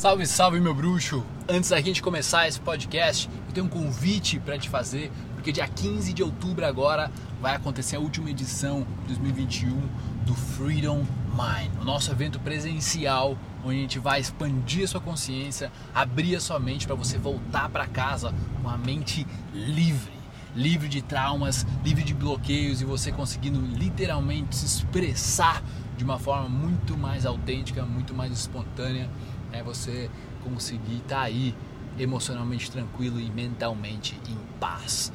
Salve, salve meu bruxo! Antes da gente começar esse podcast, eu tenho um convite para te fazer, porque dia 15 de outubro agora vai acontecer a última edição de 2021 do Freedom Mind, o nosso evento presencial onde a gente vai expandir a sua consciência, abrir a sua mente para você voltar para casa com a mente livre, livre de traumas, livre de bloqueios e você conseguindo literalmente se expressar de uma forma muito mais autêntica, muito mais espontânea, é você conseguir estar tá aí emocionalmente tranquilo e mentalmente em paz.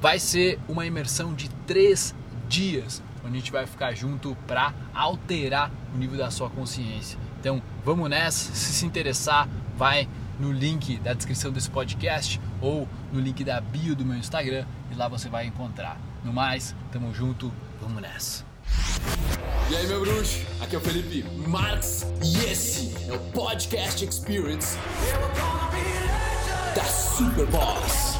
Vai ser uma imersão de três dias, onde a gente vai ficar junto para alterar o nível da sua consciência. Então vamos nessa, se se interessar, vai no link da descrição desse podcast ou no link da bio do meu Instagram e lá você vai encontrar. No mais, tamo junto, vamos nessa. E aí, meu bruxo? Aqui é o Felipe Marx e esse é o Podcast Experience da Super Boss.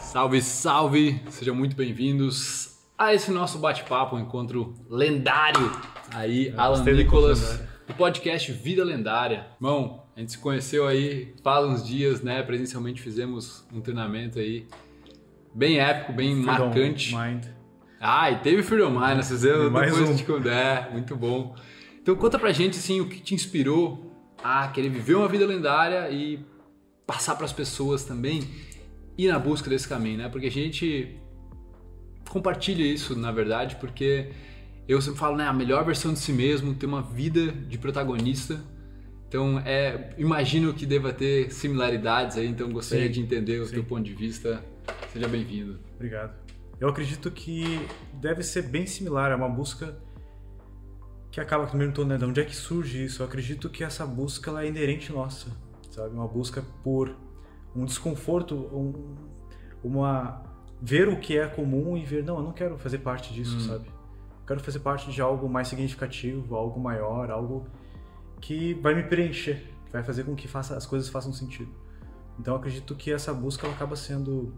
Salve, salve! Sejam muito bem-vindos a esse nosso bate-papo, um encontro lendário aí, Alan Nicolas, do podcast Vida Lendária. Irmão, a gente se conheceu aí faz uns dias, né? Presencialmente fizemos um treinamento aí bem épico, bem Freedom marcante. Mind. Ah, e teve Freedom Mind, nós fizemos mais depois um. de Condé, muito bom. Então conta pra gente assim o que te inspirou a querer viver uma vida lendária e passar para as pessoas também ir na busca desse caminho, né? Porque a gente compartilha isso, na verdade, porque eu sempre falo, né, a melhor versão de si mesmo, ter uma vida de protagonista. Então, é, imagino que deva ter similaridades aí, então gostaria Sim. de entender o Sim. teu ponto de vista. Seja bem-vindo. Obrigado. Eu acredito que deve ser bem similar, é uma busca que acaba que me perguntou, né, de onde é que surge isso? Eu acredito que essa busca ela é inerente nossa, sabe? Uma busca por um desconforto, um, uma ver o que é comum e ver, não, eu não quero fazer parte disso, Hum. sabe? Eu quero fazer parte de algo mais significativo, algo maior, algo que vai me preencher, que vai fazer com que faça, as coisas façam sentido. Então eu acredito que essa busca ela acaba sendo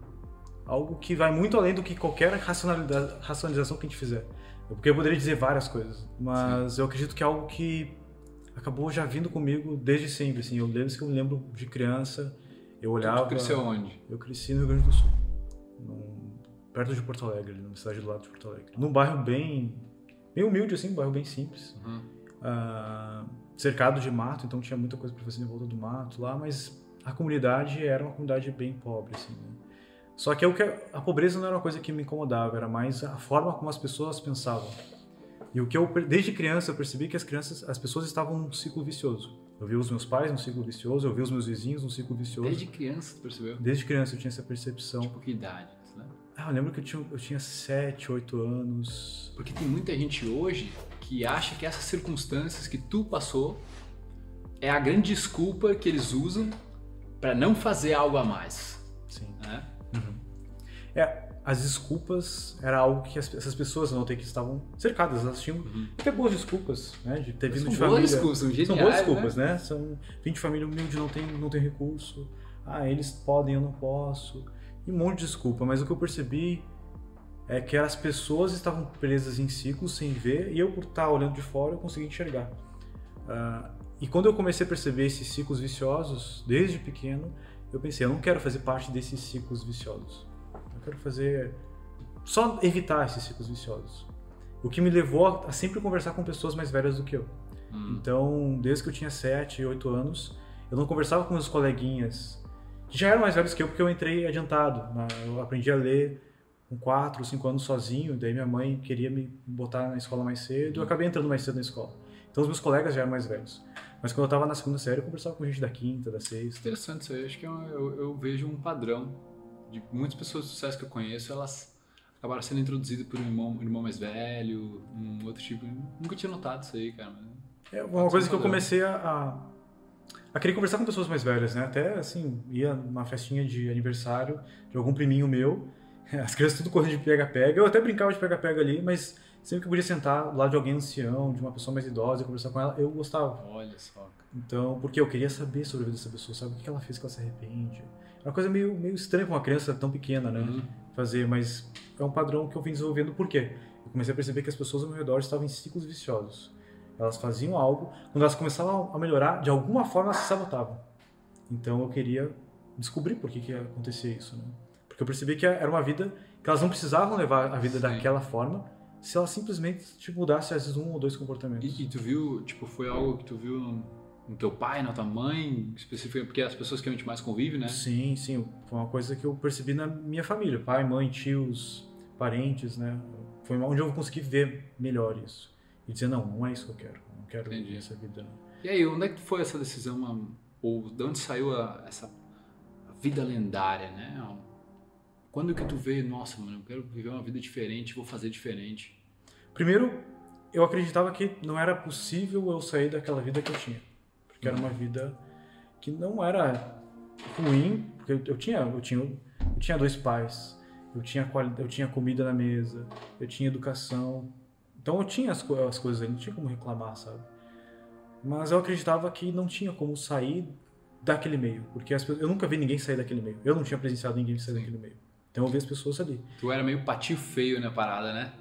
algo que vai muito além do que qualquer racionalização que a gente fizer. Porque eu poderia dizer várias coisas, mas eu acredito que é algo que acabou já vindo comigo desde sempre. Assim, eu lembro que eu me lembro de criança, eu olhava. Tu cresceu onde? Eu cresci no Rio Grande do Sul, num- perto de Porto Alegre, numa cidade do lado de Porto Alegre. Num bairro bem, bem humilde, assim, um bairro bem simples. Uhum. Ah, cercado de mato, então tinha muita coisa para fazer em volta do mato lá, mas a comunidade era uma comunidade bem pobre, assim, né? Só que, eu, que a pobreza não era uma coisa que me incomodava, era mais a forma como as pessoas pensavam. E o que eu, desde criança, eu percebi que as crianças, as pessoas estavam num ciclo vicioso. Eu vi os meus pais num ciclo vicioso, eu vi os meus vizinhos num ciclo vicioso. Desde criança, tu percebeu? Desde criança eu tinha essa percepção. Tipo, que idade? Ah, eu lembro que eu tinha, eu tinha 7, 8 anos. Porque tem muita gente hoje que acha que essas circunstâncias que tu passou é a grande desculpa que eles usam para não fazer algo a mais, Sim. né? É, as desculpas era algo que as- essas pessoas não ter que estavam cercadas, elas tinham até boas desculpas, né? De ter vindo São de boas família. desculpas, são São geniais, boas desculpas, né? né? São vim de família humilde, não tem, não tem recurso. Ah, eles podem, eu não posso. E um monte de desculpa, mas o que eu percebi é que as pessoas estavam presas em ciclos sem ver, e eu, por estar olhando de fora, eu consegui enxergar. Ah, e quando eu comecei a perceber esses ciclos viciosos, desde pequeno, eu pensei, eu não quero fazer parte desses ciclos viciosos. Eu quero fazer. só evitar esses ciclos viciosos. O que me levou a- a sempre conversar com pessoas mais velhas do que eu. Hum. Então, desde que eu tinha 7, 8 anos, eu não conversava com meus coleguinhas, que já eram mais velhos que eu, porque eu entrei adiantado. né? Eu aprendi a ler com 4, 5 anos sozinho, daí minha mãe queria me botar na escola mais cedo, eu acabei entrando mais cedo na escola. Então, os meus colegas já eram mais velhos. Mas quando eu estava na segunda série, eu conversava com gente da quinta, da sexta. Interessante isso aí, acho que é um- eu, eu vejo um padrão de muitas pessoas de sucesso que eu conheço, elas acabaram sendo introduzidas por um irmão, um irmão mais velho, um outro tipo. Nunca tinha notado isso aí, cara. É uma coisa que eu comecei a, a, a querer conversar com pessoas mais velhas, né? Até, assim, ia numa festinha de aniversário de algum priminho meu, as crianças tudo correndo de pega-pega. Eu até brincava de pega-pega ali, mas Sempre que eu podia sentar do lado de alguém ancião, de uma pessoa mais idosa e conversar com ela, eu gostava. Olha só. Então, porque eu queria saber sobre a vida dessa pessoa, sabe? O que ela fez que ela se arrepende. É uma coisa meio, meio estranha pra uma criança tão pequena, né? Uhum. Fazer, mas é um padrão que eu vim desenvolvendo. Por quê? Eu comecei a perceber que as pessoas ao meu redor estavam em ciclos viciosos. Elas faziam algo, quando elas começavam a melhorar, de alguma forma elas se sabotavam. Então eu queria descobrir por que, que ia acontecer isso, né? Porque eu percebi que era uma vida que elas não precisavam levar a vida Sim. daquela forma se elas simplesmente tipo, mudassem às vezes um ou dois comportamentos. E, e tu viu, tipo, foi algo que tu viu no, no teu pai, na tua mãe, especificamente, porque é as pessoas que a gente mais convive, né? Sim, sim. Foi uma coisa que eu percebi na minha família. Pai, mãe, tios, parentes, né? Foi onde eu consegui ver melhor isso. E dizer, não, não é isso que eu quero. Não quero Entendi. essa vida. E aí, onde é que foi essa decisão, ou de onde saiu a- essa vida lendária, né? Quando que tu veio, nossa, mano, eu quero viver uma vida diferente, vou fazer diferente. Primeiro, eu acreditava que não era possível eu sair daquela vida que eu tinha. Porque era uma vida que não era ruim, porque eu, eu tinha, eu tinha, eu tinha dois pais, eu tinha eu tinha comida na mesa, eu tinha educação. Então eu tinha as, as coisas não tinha como reclamar, sabe? Mas eu acreditava que não tinha como sair daquele meio, porque as, eu nunca vi ninguém sair daquele meio. Eu não tinha presenciado ninguém sair daquele meio. Então eu vi as pessoas ali. Tu era meio patinho feio na parada, né?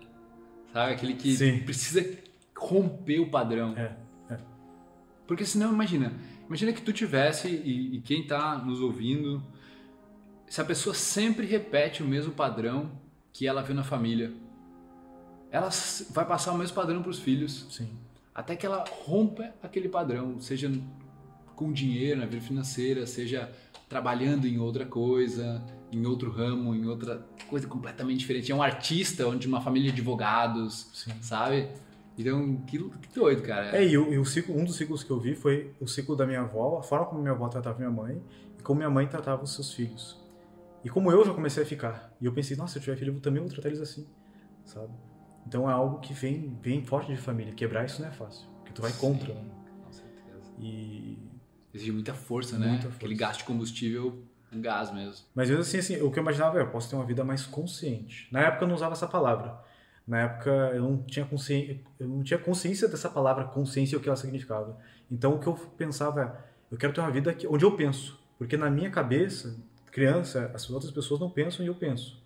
Sabe? Aquele que Sim. precisa romper o padrão. É, é. Porque senão, imagina, imagina que tu tivesse, e, e quem tá nos ouvindo, se a pessoa sempre repete o mesmo padrão que ela viu na família, ela vai passar o mesmo padrão para os filhos, Sim. até que ela rompa aquele padrão, seja com dinheiro na vida financeira, seja trabalhando em outra coisa, em outro ramo, em outra coisa completamente diferente. É um artista, onde uma família de advogados, Sim. sabe? Então, que, que doido, cara. É, e, o, e o ciclo, um dos ciclos que eu vi foi o ciclo da minha avó, a forma como minha avó tratava minha mãe e como minha mãe tratava os seus filhos. E como eu já comecei a ficar. E eu pensei, nossa, se eu tiver filho, eu também vou tratar eles assim, sabe? Então é algo que vem, vem forte de família. Quebrar isso não é fácil, porque tu vai contra, né? Com certeza. E... Exige muita força, né? Muita força. Aquele gasto de combustível, um gás mesmo. Mas mesmo assim, assim, o que eu imaginava é, eu posso ter uma vida mais consciente. Na época eu não usava essa palavra. Na época eu não tinha consciência, eu não tinha consciência dessa palavra consciência e o que ela significava. Então o que eu pensava é, eu quero ter uma vida que, onde eu penso, porque na minha cabeça, criança, as outras pessoas não pensam e eu penso.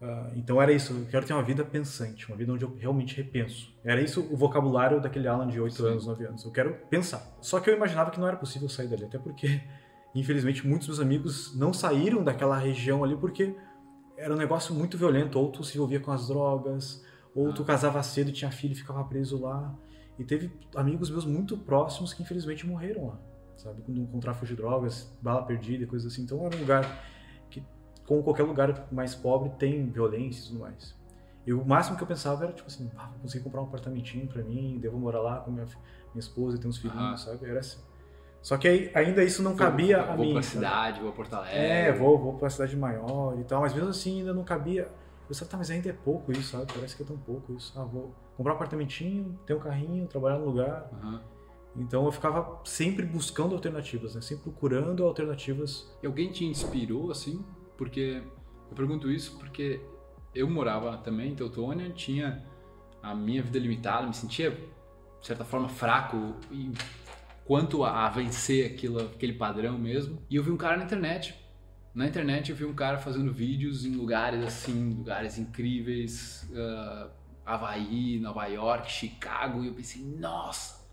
Ah, então era isso, eu quero ter uma vida pensante, uma vida onde eu realmente repenso. Era isso o vocabulário daquele Alan de 8 Sim. anos, 9 anos. Eu quero pensar. Só que eu imaginava que não era possível sair dali, até porque infelizmente muitos dos amigos não saíram daquela região ali porque era um negócio muito violento, ou tu se envolvia com as drogas, ou tu Ah. casava cedo tinha filho e ficava preso lá. E teve amigos meus muito próximos que infelizmente morreram lá, sabe? Com, com tráfico de drogas, bala perdida e coisas assim. Então era um lugar que, como qualquer lugar mais pobre, tem violência e tudo mais. E o máximo que eu pensava era, tipo assim, ah, vou conseguir comprar um apartamentinho pra mim, devo morar lá com minha, minha esposa e ter uns filhinhos, sabe? Era assim. Só que aí, ainda isso não cabia vou, a vou mim. pra sabe? cidade, vou a Porto Alegre. É, vou, vou pra cidade maior e tal, mas mesmo assim ainda não cabia. Eu pensava, tá, mas ainda é pouco isso, sabe? Parece que é tão pouco isso. Ah, vou comprar um apartamentinho, ter um carrinho, trabalhar no lugar. Aham. Então eu ficava sempre buscando alternativas, né? Sempre procurando alternativas. E alguém te inspirou, assim? Porque eu pergunto isso porque eu morava também em Teutônia, tinha a minha vida limitada, me sentia, de certa forma, fraco em quanto a, vencer aquilo, aquele padrão mesmo. E eu vi um cara na internet. Na internet eu vi um cara fazendo vídeos em lugares assim, lugares incríveis, ah, Havaí, Nova York, Chicago, e eu pensei, nossa,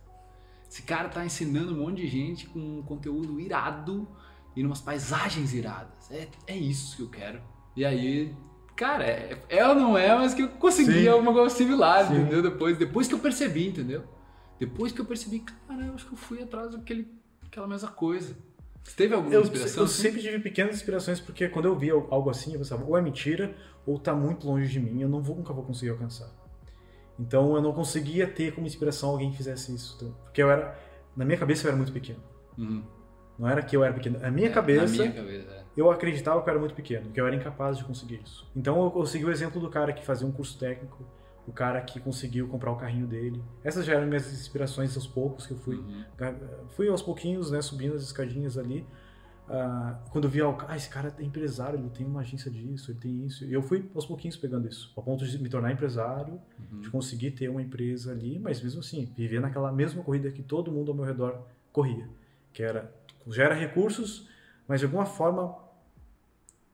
esse cara tá ensinando um monte de gente com um conteúdo irado e numas paisagens iradas. É, é isso que eu quero. E aí, cara, é, é ou não é, mas que eu consegui Sim. alguma coisa similar, Sim. entendeu? Depois, depois que eu percebi, entendeu? Depois que eu percebi, cara, eu acho que eu fui atrás daquele, aquela mesma coisa. Você teve alguma Eu, inspiração? eu assim? sempre tive pequenas inspirações, porque quando eu via algo assim, eu pensava, ou é mentira, ou tá muito longe de mim, eu não vou, nunca vou conseguir alcançar. Então eu não conseguia ter como inspiração alguém que fizesse isso. então, Porque eu era. Na minha cabeça eu era muito pequeno. Uhum. Não era que eu era pequeno. Na minha É, cabeça. Na minha cabeça, é. eu acreditava que eu era muito pequeno, que eu era incapaz de conseguir isso. Então eu, eu segui o exemplo do cara que fazia um curso técnico, o cara que conseguiu comprar o carrinho dele. Essas já eram minhas inspirações aos poucos que eu fui. Uhum. Fui aos pouquinhos, né, subindo as escadinhas ali. ah, quando eu via, ah, esse cara é empresário, ele tem uma agência disso, ele tem isso. E eu fui aos pouquinhos pegando isso, ao ponto de me tornar empresário, Uhum. de conseguir ter uma empresa ali, mas mesmo assim, viver naquela mesma corrida que todo mundo ao meu redor corria, que era gera recursos, mas de alguma forma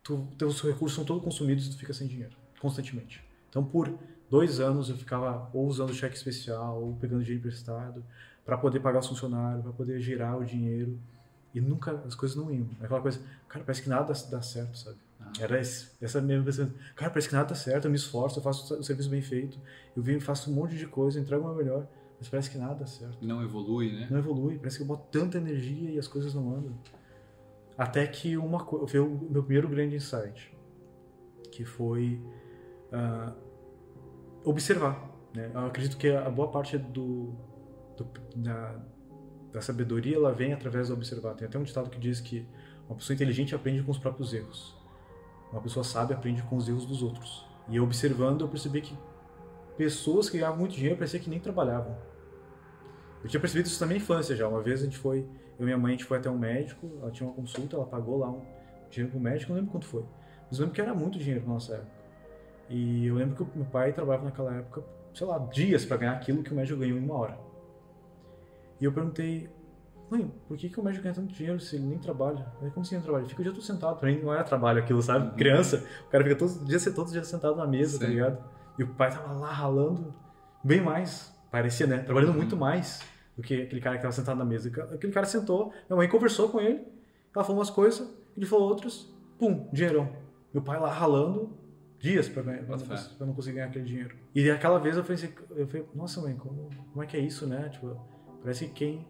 tu, teus recursos são todos consumidos e tu fica sem dinheiro, constantemente. Então, por dois anos eu ficava ou usando cheque especial, ou pegando dinheiro emprestado, para poder pagar os funcionários, para poder girar o dinheiro. E nunca, as coisas não iam. É Aquela coisa, cara, parece que nada dá, certo, sabe? Ah. Era esse, essa mesma pensamento. Cara, parece que nada dá certo, eu me esforço, eu faço o serviço bem feito, eu venho, faço um monte de coisa, entrego o meu melhor, mas parece que nada dá certo Não evolui, né? não evolui, parece que eu boto tanta energia e as coisas não andam. Até que uma coisa, foi o meu primeiro grande insight, que foi ah, observar. Né? Eu acredito que a boa parte do, do- da, da sabedoria ela vem através do observar. Tem até um ditado que diz que uma pessoa inteligente aprende com os próprios erros. Uma pessoa sábia aprende com os erros dos outros. E observando, eu percebi que pessoas que ganhavam muito dinheiro parecia que nem trabalhavam. Eu tinha percebido isso na infância já. Uma vez a gente foi, eu e minha mãe, a gente foi até um médico, ela tinha uma consulta, ela pagou lá um dinheiro pro médico, não lembro quanto foi. Mas eu lembro que era muito dinheiro na nossa época. E eu lembro que meu pai trabalhava naquela época, sei lá, dias para ganhar aquilo que o médico ganhou em uma hora. E eu perguntei, mãe, por que, que o médico ganha tanto dinheiro se ele nem trabalha? Ele, como assim não trabalha? Ele fica o dia todo sentado. Pra mim não era trabalho aquilo, sabe? Uhum. Criança, o cara fica todos os dias sentado na mesa, tá Sim. ligado? E o pai tava lá ralando bem mais, parecia, né? Trabalhando Uhum. muito mais do que aquele cara que tava sentado na mesa. Aquele cara sentou, minha mãe conversou com ele, ela falou umas coisas, ele falou outras, pum, dinheirão. Meu pai lá ralando dias pra, ganhar, pra, não, fé. cons- pra não conseguir ganhar aquele dinheiro. E aquela vez eu pensei, eu falei, nossa mãe, como, como é que é isso, né? Tipo, parece que quem,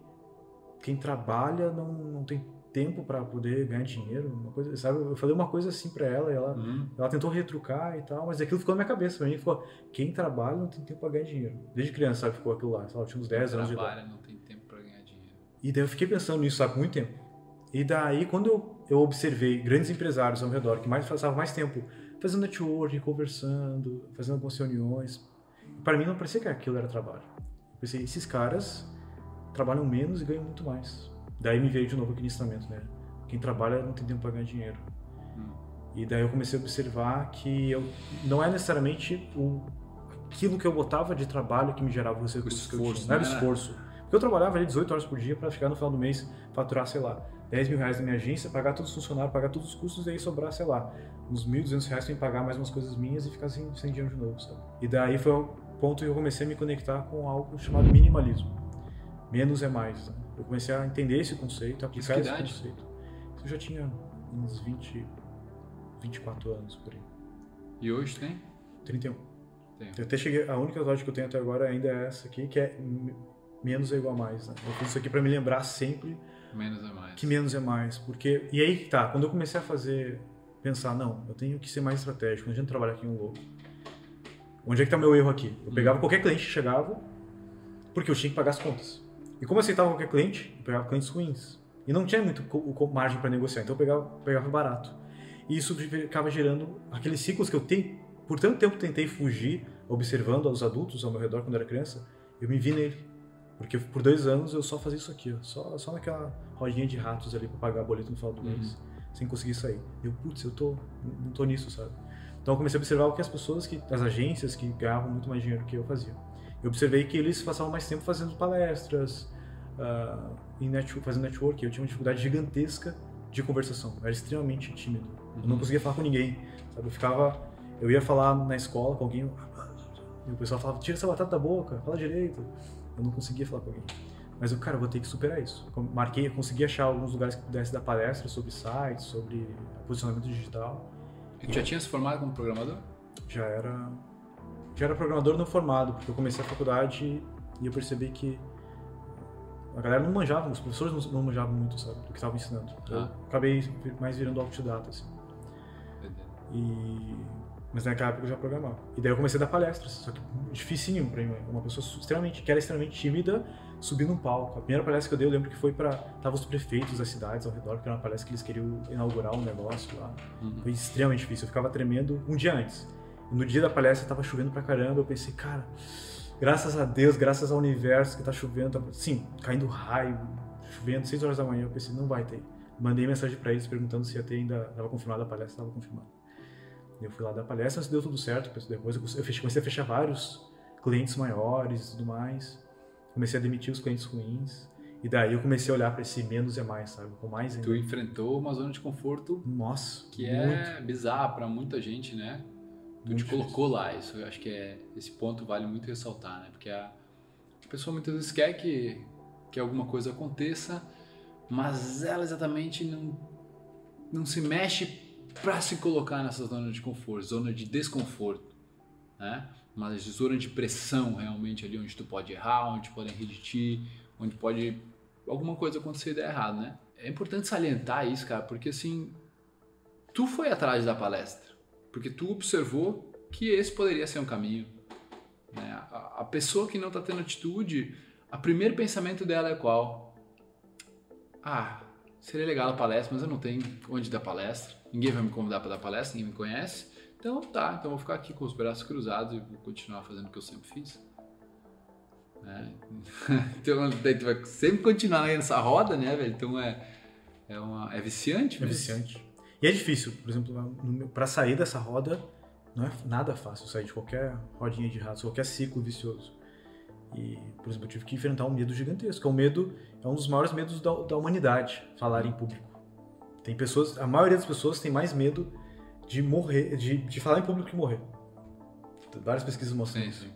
quem trabalha não, não tem tempo pra poder ganhar dinheiro, uma coisa, sabe? Eu falei uma coisa assim pra ela e ela, Uhum. ela tentou retrucar e tal, mas aquilo ficou na minha cabeça. Pra mim ficou, quem trabalha não tem tempo pra ganhar dinheiro. Desde criança, sabe? Ficou aquilo lá. Lá, eu tinha uns 10 anos de idade. Trabalha, não tem tempo pra ganhar dinheiro. E daí eu fiquei pensando nisso, sabe? Por muito tempo. E daí, quando eu, eu observei grandes empresários ao redor que mais passavam mais tempo fazendo networking, conversando, fazendo algumas reuniões, para mim não parecia que aquilo era trabalho. Eu pensei, esses caras trabalham menos e ganham muito mais. Daí me veio de novo aquele ensinamento, né? Quem trabalha não tem tempo para ganhar dinheiro. Hum. E daí eu comecei a observar que eu não é necessariamente o aquilo que eu botava de trabalho que me gerava os recursos que eu esforço, tinha. Não era né? esforço. Porque eu trabalhava ali 18 horas por dia para chegar no final do mês faturar, sei lá, 10 mil reais na minha agência, pagar todos os funcionários, pagar todos os custos e aí sobrar, sei lá, uns 1.200 reais pra me pagar mais umas coisas minhas e ficar sem, sem dinheiro de novo, sabe? E daí foi o ponto que eu comecei a me conectar com algo chamado minimalismo. Menos é mais. Né? Eu comecei a entender esse conceito, a Isso aplicar esse conceito. Eu já tinha uns 20, 24 anos por aí. E hoje tem? 31. Tem. Eu até cheguei, a única tatuagem que eu tenho até agora ainda é essa aqui, que é menos é igual a mais. Né? Eu fiz isso aqui pra me lembrar sempre Menos é mais. que menos é mais, porque e aí que tá, quando eu comecei a fazer pensar, não, eu tenho que ser mais estratégico, não adianta trabalhar aqui um louco. Onde é que tá meu erro aqui? Eu pegava qualquer cliente que chegava, porque eu tinha que pagar as contas. E como eu aceitava qualquer cliente, eu pegava clientes ruins. E não tinha muito margem para negociar, então eu pegava, pegava barato. E isso ficava gerando aqueles ciclos que eu tenho, por tanto tempo tentei fugir, observando os adultos ao meu redor quando eu era criança, eu me vi nele. Porque por dois anos eu só fazia isso aqui, ó, só, só naquela rodinha de ratos ali para pagar boleto no final do Uhum. mês, sem conseguir sair. Eu, putz, eu tô, não tô nisso, sabe? Então eu comecei a observar o que as pessoas, que, as agências que ganhavam muito mais dinheiro que eu faziam. Eu observei que eles passavam mais tempo fazendo palestras, ah, em net, fazendo network. Eu tinha uma dificuldade gigantesca de conversação. Eu era extremamente tímido. Eu não Uhum. conseguia falar com ninguém. Sabe? Eu ficava, eu ia falar na escola com alguém, e o pessoal falava: tira essa batata da boca, fala direito. Eu não conseguia falar com alguém. Mas eu, cara, eu vou ter que superar isso. Eu Marquei, eu consegui achar alguns lugares que pudesse dar palestras sobre sites, sobre posicionamento digital. E tu já tinha se formado como programador? já era já era programador não formado, porque eu comecei a faculdade e eu percebi que a galera não manjava, os professores não, não manjavam muito, sabe, do que estavam ensinando. Eu Ah. acabei mais virando autodidata, assim. E... Mas naquela época eu já programava. E daí eu comecei a dar palestras, só que dificinho pra mim. Uma pessoa extremamente, que era extremamente tímida, subir num palco. A primeira palestra que eu dei, eu lembro que foi pra... Tava os prefeitos das cidades ao redor, porque era uma palestra que eles queriam inaugurar um negócio lá. Uhum. Foi extremamente difícil. Eu ficava tremendo um dia antes. E no dia da palestra tava chovendo pra caramba. Eu pensei, cara, graças a Deus, graças ao universo que tá chovendo. Tá... Sim, caindo raio, chovendo, 6 horas da manhã. Eu pensei, não vai ter. mandei mensagem para eles perguntando se ia ter ainda, estava confirmada a palestra, estava confirmada. Eu fui lá dar palestra, deu tudo certo, depois eu comecei a fechar vários clientes maiores e tudo mais. Comecei a demitir os clientes ruins. E daí eu comecei a olhar para esse menos é mais, sabe? Com mais ainda. Tu enfrentou uma zona de conforto Nossa, que muito. é bizarra para muita gente, né? Tu Muito te colocou lá, isso eu acho que é esse ponto vale muito ressaltar, né? Porque a pessoa muitas vezes quer que que alguma coisa aconteça, mas ela exatamente não não se mexe para se colocar nessa zona de conforto, zona de desconforto, né? Mas zona de pressão realmente ali onde tu pode errar, onde podem rir de ti, onde pode alguma coisa acontecer e dar errado, né? É importante salientar isso, cara, porque assim, tu foi atrás da palestra, porque tu observou que esse poderia ser um caminho. Né? A, a pessoa que não está tendo atitude, o primeiro pensamento dela é qual? Ah, seria legal a palestra, mas eu não tenho onde dar palestra. Ninguém vai me convidar para dar palestra, ninguém me conhece. Então tá, então eu vou ficar aqui com os braços cruzados e vou continuar fazendo o que eu sempre fiz. Né? Então daí tu vai sempre continuar nessa roda, né, velho? Então é, é, uma, é viciante É mesmo. viciante. E é difícil, por exemplo, para sair dessa roda, não é nada fácil sair de qualquer rodinha de ratos, qualquer ciclo vicioso. E, por exemplo, eu tive que enfrentar um medo gigantesco. O medo é um dos maiores medos da, da humanidade, falar em público. Tem pessoas, a maioria das pessoas tem mais medo de morrer, de, de falar em público que morrer. Várias pesquisas mostram Sim, isso. sim.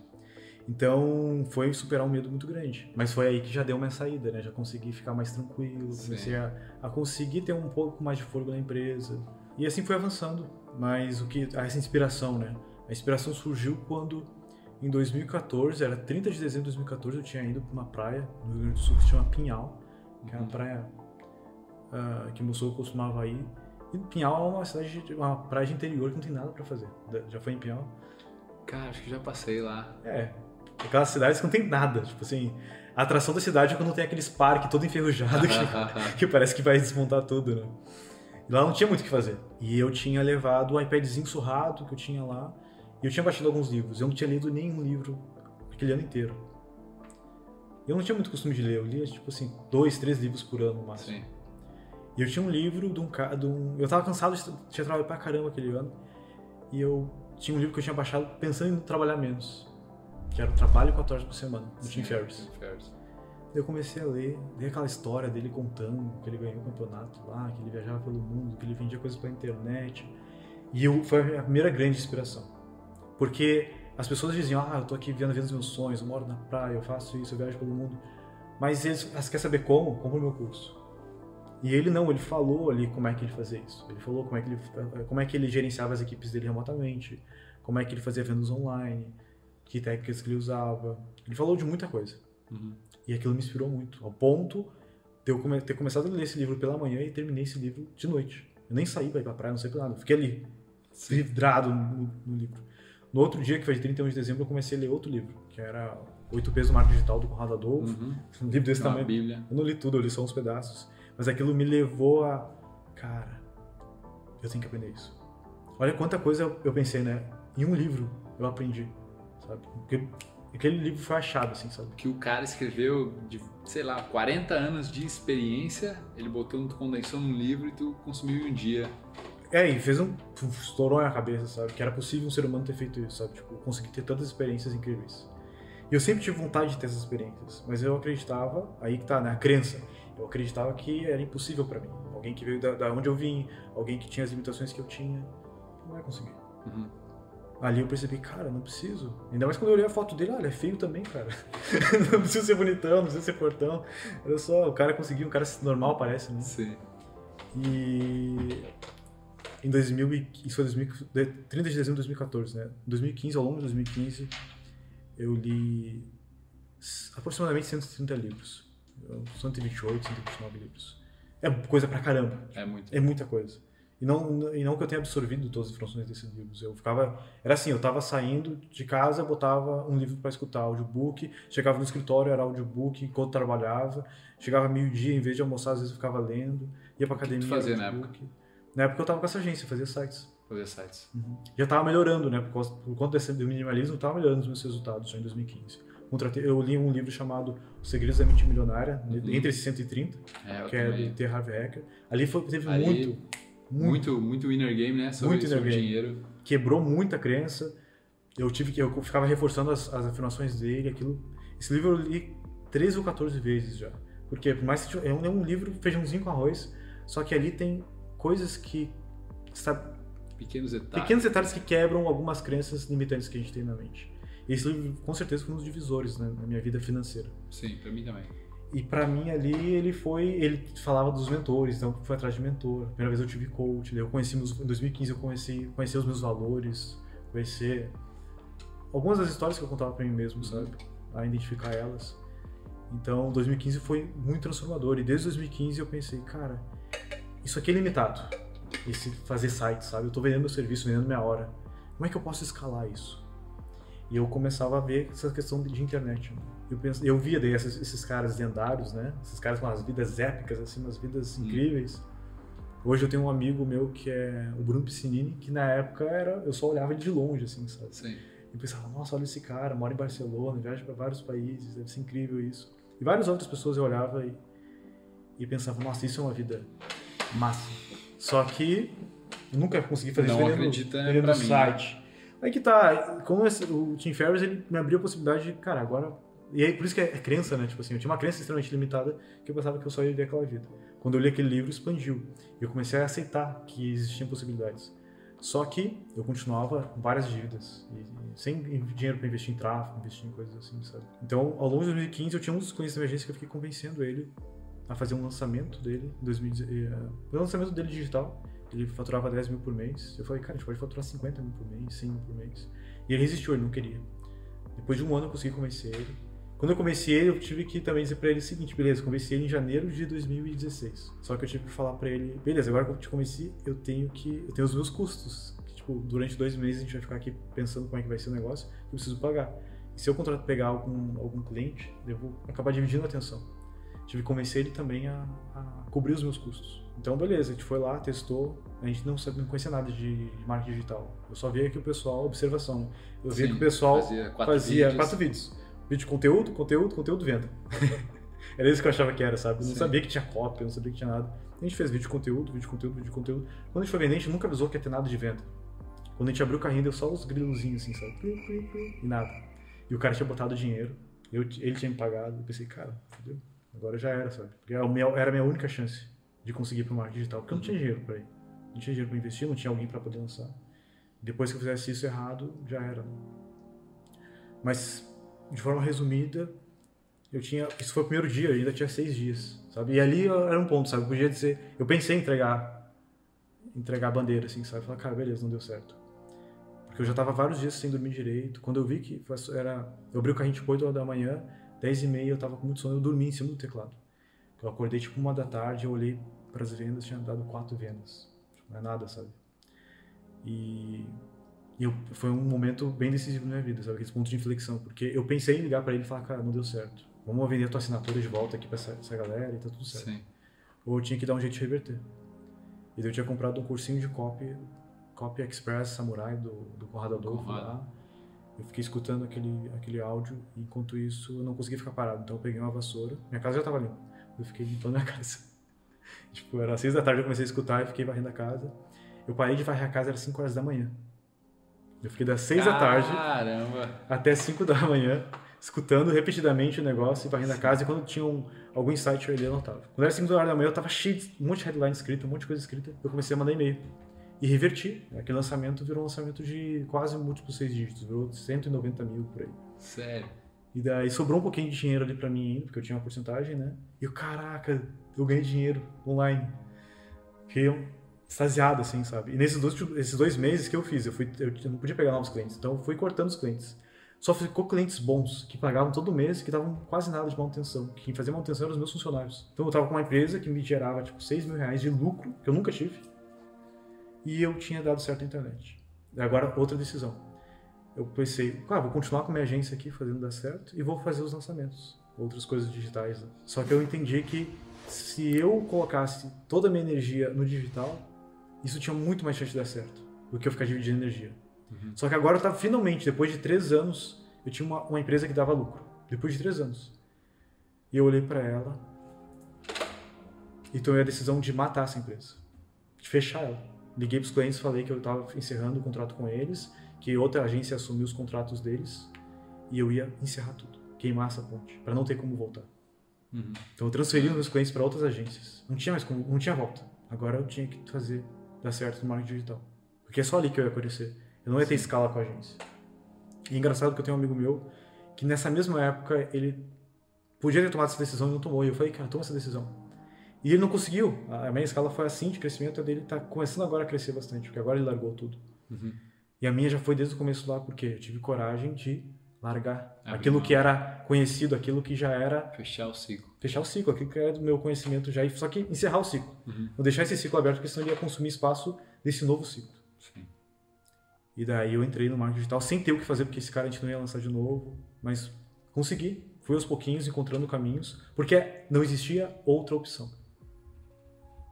Então foi superar um medo muito grande. Mas foi aí que já deu uma saída, né? Já consegui ficar mais tranquilo, Sim. comecei a, a conseguir ter um pouco mais de fôlego na empresa. E assim foi avançando. Mas o que essa inspiração, né? A inspiração surgiu quando em 2014, era 30 de dezembro de 2014, eu tinha ido para uma praia no Rio Grande do Sul que se chama Pinhal, que é uma Uhum. praia ah, que meu sogro costumava ir. E Pinhal é uma cidade, de- uma praia de interior que não tem nada para fazer. Já foi em Pinhal? Cara, acho que já passei lá. É, aquelas cidades que não tem nada. Tipo assim, a atração da cidade é quando tem aqueles parques todo enferrujado que, que parece que vai desmontar tudo, né? E lá não tinha muito o que fazer. E eu tinha levado o iPadzinho surrado que eu tinha lá. E eu tinha baixado alguns livros. Eu não tinha lido nenhum livro aquele ano inteiro. Eu não tinha muito costume de ler. Eu lia, tipo assim, dois, três livros por ano no máximo. Sim. E eu tinha um livro de um cara. Um... Eu tava cansado de tinha trabalhado pra caramba aquele ano. E eu tinha um livro que eu tinha baixado pensando em trabalhar menos. Que era o Trabalho 4 horas por semana, do Tim Ferriss. Eu comecei a ler, li aquela história dele contando que ele ganhou o campeonato lá, que ele viajava pelo mundo, que ele vendia coisas pela internet. E eu, foi a primeira grande inspiração. Porque as pessoas diziam, ah, eu tô aqui vivendo dos meus sonhos, eu moro na praia, eu faço isso, eu viajo pelo mundo. Mas eles, elas querem saber como? Compra o meu curso. E ele não, ele falou ali como é que ele fazia isso. Ele falou como é que ele, como é que ele gerenciava as equipes dele remotamente, como é que ele fazia vendas online, que técnicas que ele usava. Ele falou de muita coisa. Uhum. E aquilo me inspirou muito, ao ponto de eu ter começado a ler esse livro pela manhã e terminei esse livro de noite. Eu nem saí pra ir pra praia, não sei pra nada. Eu fiquei ali, vidrado no, no livro. No outro dia, que foi de 31 de dezembro, eu comecei a ler outro livro, que era Oito Pesos do Marco Digital, do Conrado Adolfo. Uhum. Um livro desse Uma tamanho. Bíblia. Eu não li tudo, eu li só uns pedaços. Mas aquilo me levou a. Cara, eu tenho que aprender isso. Olha quanta coisa eu, eu pensei, né? Em um livro eu aprendi, sabe? Porque aquele livro foi a chave, assim, sabe? Que o cara escreveu de, sei lá, 40 anos de experiência, ele botou, condensou num livro e tu consumiu em um dia. É, e fez um. estourou na cabeça, sabe? Que era possível um ser humano ter feito isso, sabe? Tipo, conseguir ter tantas experiências incríveis. E eu sempre tive vontade de ter essas experiências, mas eu acreditava, aí que tá, né? A crença. Eu acreditava que era impossível pra mim. Alguém que veio da, da onde eu vim, alguém que tinha as limitações que eu tinha, não vai conseguir. Uhum. Ali eu percebi, cara, não preciso. Ainda mais quando eu olhei a foto dele, olha, é feio também, cara. não precisa ser bonitão, não precisa ser fortão. Olha só, o cara conseguiu, um cara normal parece, né? Sim. E em 2000, e- isso foi 2000, de- 30 de dezembro de 2014, né? Em 2015, ao longo de 2015, eu li aproximadamente 130 livros. 128, 129 livros. É coisa pra caramba. É muito. É muita coisa. E não, e não que eu tenha absorvido todas as informações desses livros. Eu ficava. Era assim, eu tava saindo de casa, botava um livro para escutar, audiobook. Chegava no escritório, era audiobook enquanto trabalhava. Chegava meio-dia, em vez de almoçar, às vezes eu ficava lendo. Ia pra academia. fazia na audiobook. Na época eu tava com essa agência, fazia sites. Fazer sites. Já tava melhorando, né? Por, causa, por conta desse, do minimalismo, eu tava melhorando os meus resultados já em 2015. Contratei, eu li um livro chamado Os Segredos da Mente Milionária, Uhum. entre esses 130, É, que é do T. Harv Eker. Ali foi, teve Ali, muito, muito, Muito, muito inner game, né? Sobre, Muito inner sobre game. dinheiro. quebrou muita crença. Eu tive que, eu ficava reforçando as, as afirmações dele, aquilo. Esse livro eu li 13 ou 14 vezes já. Porque por mais que é um, é um livro feijãozinho com arroz, só que ali tem coisas que sabe, Pequenos detalhes. pequenos detalhes que quebram algumas crenças limitantes que a gente tem na mente. Esse livro, com certeza, foi um dos divisores né, na minha vida financeira. Sim, pra mim também. E pra mim ali ele foi, ele falava dos mentores, então foi atrás de mentor. Primeira vez eu tive coach, eu conheci meus, em 2015 eu conheci, conheci os meus valores, conhecer algumas das histórias que eu contava pra mim mesmo, sabe? A identificar elas. Então 2015 foi muito transformador e desde 2015 eu pensei, cara, isso aqui é limitado. Esse fazer site, sabe? Eu tô vendendo meu serviço, vendendo minha hora. Como é que eu posso escalar isso? E eu começava a ver essa questão de internet. né? Eu, penso, eu via daí esses, esses caras lendários, né? Esses caras com as vidas épicas, assim, umas vidas incríveis. Hoje eu tenho um amigo meu que é o Bruno Piscinini, que na época era, eu só olhava de longe, assim, sabe? Sim. E pensava, nossa, olha esse cara, mora em Barcelona, viaja para vários países, deve ser incrível isso. E várias outras pessoas eu olhava e, e pensava, nossa, isso é uma vida massa. Só que nunca consegui fazer Não isso vendendo, acredita vendendo pra mim, site. Aí que tá, como esse- o Tim Ferriss, ele me abriu a possibilidade de, cara, agora... E aí, por isso que é, é crença, né? Tipo assim, eu tinha uma crença extremamente limitada que eu pensava que eu só ia ver aquela vida. Quando eu li aquele livro, expandiu. E eu comecei a aceitar que existiam possibilidades. Só que eu continuava com várias dívidas. E, e sem dinheiro para investir em tráfego, investir em coisas assim, sabe? Então, ao longo de 2015, eu tinha um dos clientes da minha agência que eu fiquei convencendo ele a fazer um lançamento dele, em 2010, eh, o lançamento dele digital. Ele faturava 10 mil por mês. Eu falei, cara, a gente pode faturar 50 mil por mês, 100 mil por mês. E ele resistiu, ele não queria. Depois de um ano eu consegui convencer ele. Quando eu convenci ele, eu tive que também dizer pra ele o seguinte, beleza, convenci ele em janeiro de 2016. Só que eu tive que falar pra ele, beleza, agora que eu te convenci, eu tenho que, eu tenho os meus custos. Que, tipo, durante dois meses a gente vai ficar aqui pensando como é que vai ser o negócio, que eu preciso pagar. E se eu contrato pegar algum, algum cliente, eu vou acabar dividindo a atenção. Tive que convencer ele também a, a cobrir os meus custos. Então, beleza, a gente foi lá, testou. A gente não, sabe, não conhecia nada de, de marketing digital. Eu só via que o pessoal, observação? Eu via Sim, que o pessoal fazia quatro fazia vídeos. quatro vídeos. Vídeo de conteúdo, conteúdo, conteúdo, venda. era isso que eu achava que era, sabe? Eu não Sim. sabia que tinha cópia, eu não sabia que tinha nada. A gente fez vídeo de conteúdo, vídeo de conteúdo, vídeo de conteúdo. Quando a gente foi vender, a gente nunca avisou que ia ter nada de venda. Quando a gente abriu o carrinho, deu só os grilozinhos assim, sabe? E nada. E o cara tinha botado dinheiro, eu, ele tinha me pagado. Eu pensei, cara, fodeu. Agora já era, sabe? Porque minha, era a minha única chance de conseguir ir pro marketing digital. Porque eu não tinha dinheiro pra ir. Não tinha dinheiro pra investir, não tinha alguém pra poder lançar. Depois que eu fizesse isso errado, já era. né? Mas, de forma resumida, eu tinha. Isso foi o primeiro dia, eu ainda tinha seis dias, sabe? E ali era um ponto, sabe? Podia ser. Eu pensei em entregar. Entregar a bandeira, assim, sabe? Falar, cara, beleza, não deu certo. Porque eu já tava vários dias sem dormir direito. Quando eu vi que era. Eu abri o carrinho tipo 8 horas da manhã, 10 e meia eu tava com muito sono, eu dormi em cima do teclado. Eu acordei tipo uma da tarde, eu olhei para as vendas, tinha dado quatro vendas. Tipo, Não é nada, sabe? E, e eu, foi um momento bem decisivo na minha vida, sabe? Aquele ponto de inflexão. Porque eu pensei em ligar para ele e falar, cara, não deu certo. Vamos vender a tua assinatura de volta aqui para essa, essa galera e tá tudo certo. Sim. Ou eu tinha que dar um jeito de reverter. E eu tinha comprado um cursinho de copy, copy Express Samurai do, do Conrado Adolfo Conrado. lá. Eu fiquei escutando aquele, aquele áudio e enquanto isso eu não conseguia ficar parado. Então eu peguei uma vassoura, minha casa já tava limpa. Eu fiquei limpando minha casa. tipo, era seis da tarde eu comecei a escutar e fiquei varrendo a casa. Eu parei de varrer a casa, era 5 horas da manhã. Eu fiquei das seis da tarde Caramba. até 5 da manhã, escutando repetidamente o negócio e varrendo a casa. E quando tinha um, algum insight, eu ia anotava. Quando era 5 horas da manhã, eu tava cheio de um monte de headline escrita, um monte de coisa escrita. Eu comecei a mandar e-mail. E reverti. Aquele lançamento virou um lançamento de quase múltiplos seis dígitos, virou 190 mil por aí. Sério. E daí sobrou um pouquinho de dinheiro ali pra mim ainda, porque eu tinha uma porcentagem, né? E eu, caraca, eu ganhei dinheiro online. Fiquei extasiado, assim, sabe? E nesses dois, esses dois meses que eu fiz, eu, fui, eu não podia pegar novos clientes, então eu fui cortando os clientes. Só ficou clientes bons, que pagavam todo mês, que davam quase nada de manutenção. Quem fazia manutenção eram os meus funcionários. Então eu tava com uma empresa que me gerava, tipo, 6 mil reais de lucro, que eu nunca tive. E eu tinha dado certo na internet. E agora, outra decisão. Eu pensei, ah, vou continuar com a minha agência aqui, fazendo dar certo, e vou fazer os lançamentos. Outras coisas digitais. né? Só que eu entendi que se eu colocasse toda a minha energia no digital, isso tinha muito mais chance de dar certo do que eu ficar dividindo energia. Só que agora eu tava finalmente, depois de três anos, eu tinha uma, uma empresa que dava lucro. depois de três anos. E eu olhei para ela e tomei a decisão de matar essa empresa, de fechar ela. Liguei para os clientes, falei que eu estava encerrando o contrato com eles, que outra agência assumiu os contratos deles e eu ia encerrar tudo, queimar essa ponte, para não ter como voltar. Uhum. Então eu transferi os meus clientes para outras agências. Não tinha mais como, não tinha volta. Agora eu tinha que fazer dar certo no marketing digital. Porque é só ali que eu ia aparecer. Eu não ia ter escala com a agência. E é engraçado que eu tenho um amigo meu que nessa mesma época ele podia ter tomado essa decisão e não tomou. E eu falei, cara, toma essa decisão. E ele não conseguiu. A minha escala foi assim de crescimento, a dele está começando agora a crescer bastante, porque agora ele largou tudo. Uhum. E a minha já foi desde o começo lá, porque eu tive coragem de largar Abrir aquilo mão. que era conhecido, aquilo que já era Fechar o ciclo. fechar o ciclo, aquilo que era do meu conhecimento já, só que encerrar o ciclo. Uhum. Não deixar esse ciclo aberto, porque senão ele ia consumir espaço desse novo ciclo. Sim. E daí eu entrei no marketing digital sem ter o que fazer, porque esse cara a gente não ia lançar de novo, mas consegui. Fui aos pouquinhos encontrando caminhos, porque não existia outra opção.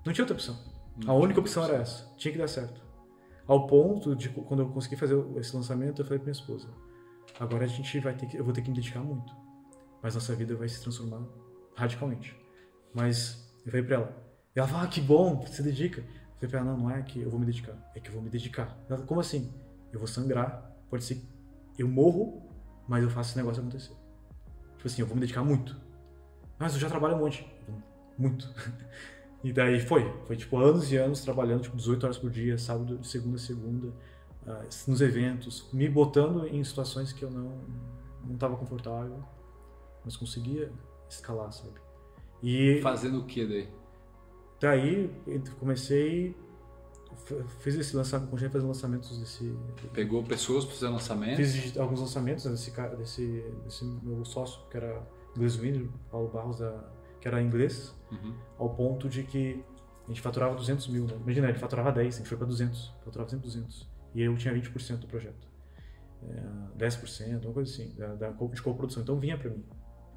Não tinha outra opção. Não a única opção era essa. Tinha que dar certo. Ao ponto de quando eu consegui fazer esse lançamento, eu falei pra minha esposa: agora a gente vai ter que, eu vou ter que me dedicar muito, mas nossa vida vai se transformar radicalmente. Mas eu falei pra ela, ela falou: ah, que bom, você se dedica. Eu falei pra ela: não, não é que eu vou me dedicar, é que eu vou me dedicar. Ela, como assim? Eu vou sangrar, pode ser, eu morro, mas eu faço esse negócio acontecer. Tipo assim, eu vou me dedicar muito. Mas eu já trabalho um monte, muito. E daí foi, foi tipo anos e anos trabalhando, tipo 18 horas por dia, sábado, de segunda a segunda, ah, nos eventos, me botando em situações que eu não não estava confortável, mas conseguia escalar, sabe? E Fazendo o que daí? daí comecei, fiz esse lançamento, continuei fazendo lançamentos desse, Pegou pessoas para fazer lançamento? fiz alguns lançamentos desse desse, desse meu sócio que era inglês Winner, Paulo Barros da, que era inglês, Uhum. ao ponto de que a gente faturava 200 mil, né? Imagina, ele faturava 10, a gente foi para 200, faturava sempre 200. E eu tinha 20% do projeto. É, 10%, uma coisa assim, da, da, de coprodução. Então vinha para mim.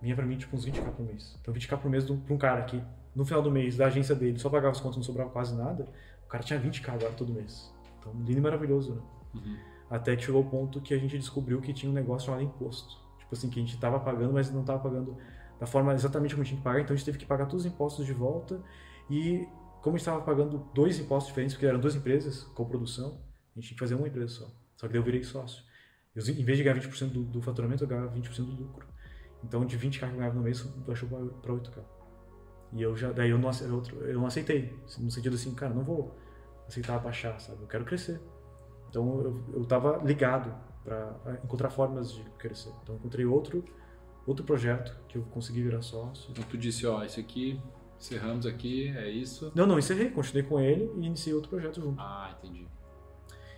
Vinha para mim tipo uns 20k por mês. Então 20k por mês para um cara que no final do mês, da agência dele, só pagava as contas, não sobrava quase nada. O cara tinha 20k agora todo mês. Então lindo e maravilhoso, né? Uhum. Até que chegou o ponto que a gente descobriu que tinha um negócio chamado imposto. Tipo assim, que a gente estava pagando, mas não estava pagando da forma exatamente como tinha que pagar. Então a gente teve que pagar todos os impostos de volta. E como a gente estava pagando dois impostos diferentes, porque eram duas empresas, coprodução, a gente tinha que fazer uma empresa só. Só que daí eu virei sócio. Eu, em vez de ganhar 20% do, do faturamento, eu ganhava 20% do lucro. Então de 20k que eu ganhava no mês, baixou para 8k. E eu já, daí eu não, ace- eu não aceitei. No sentido assim, cara, não vou aceitar baixar, sabe? Eu quero crescer. Então eu, eu tava ligado para encontrar formas de crescer. Então encontrei outro outro projeto que eu consegui virar sócio. Então tu disse, ó, isso aqui, encerramos aqui, é isso. Não, não, encerrei, continuei com ele e iniciei outro projeto junto. Ah, entendi.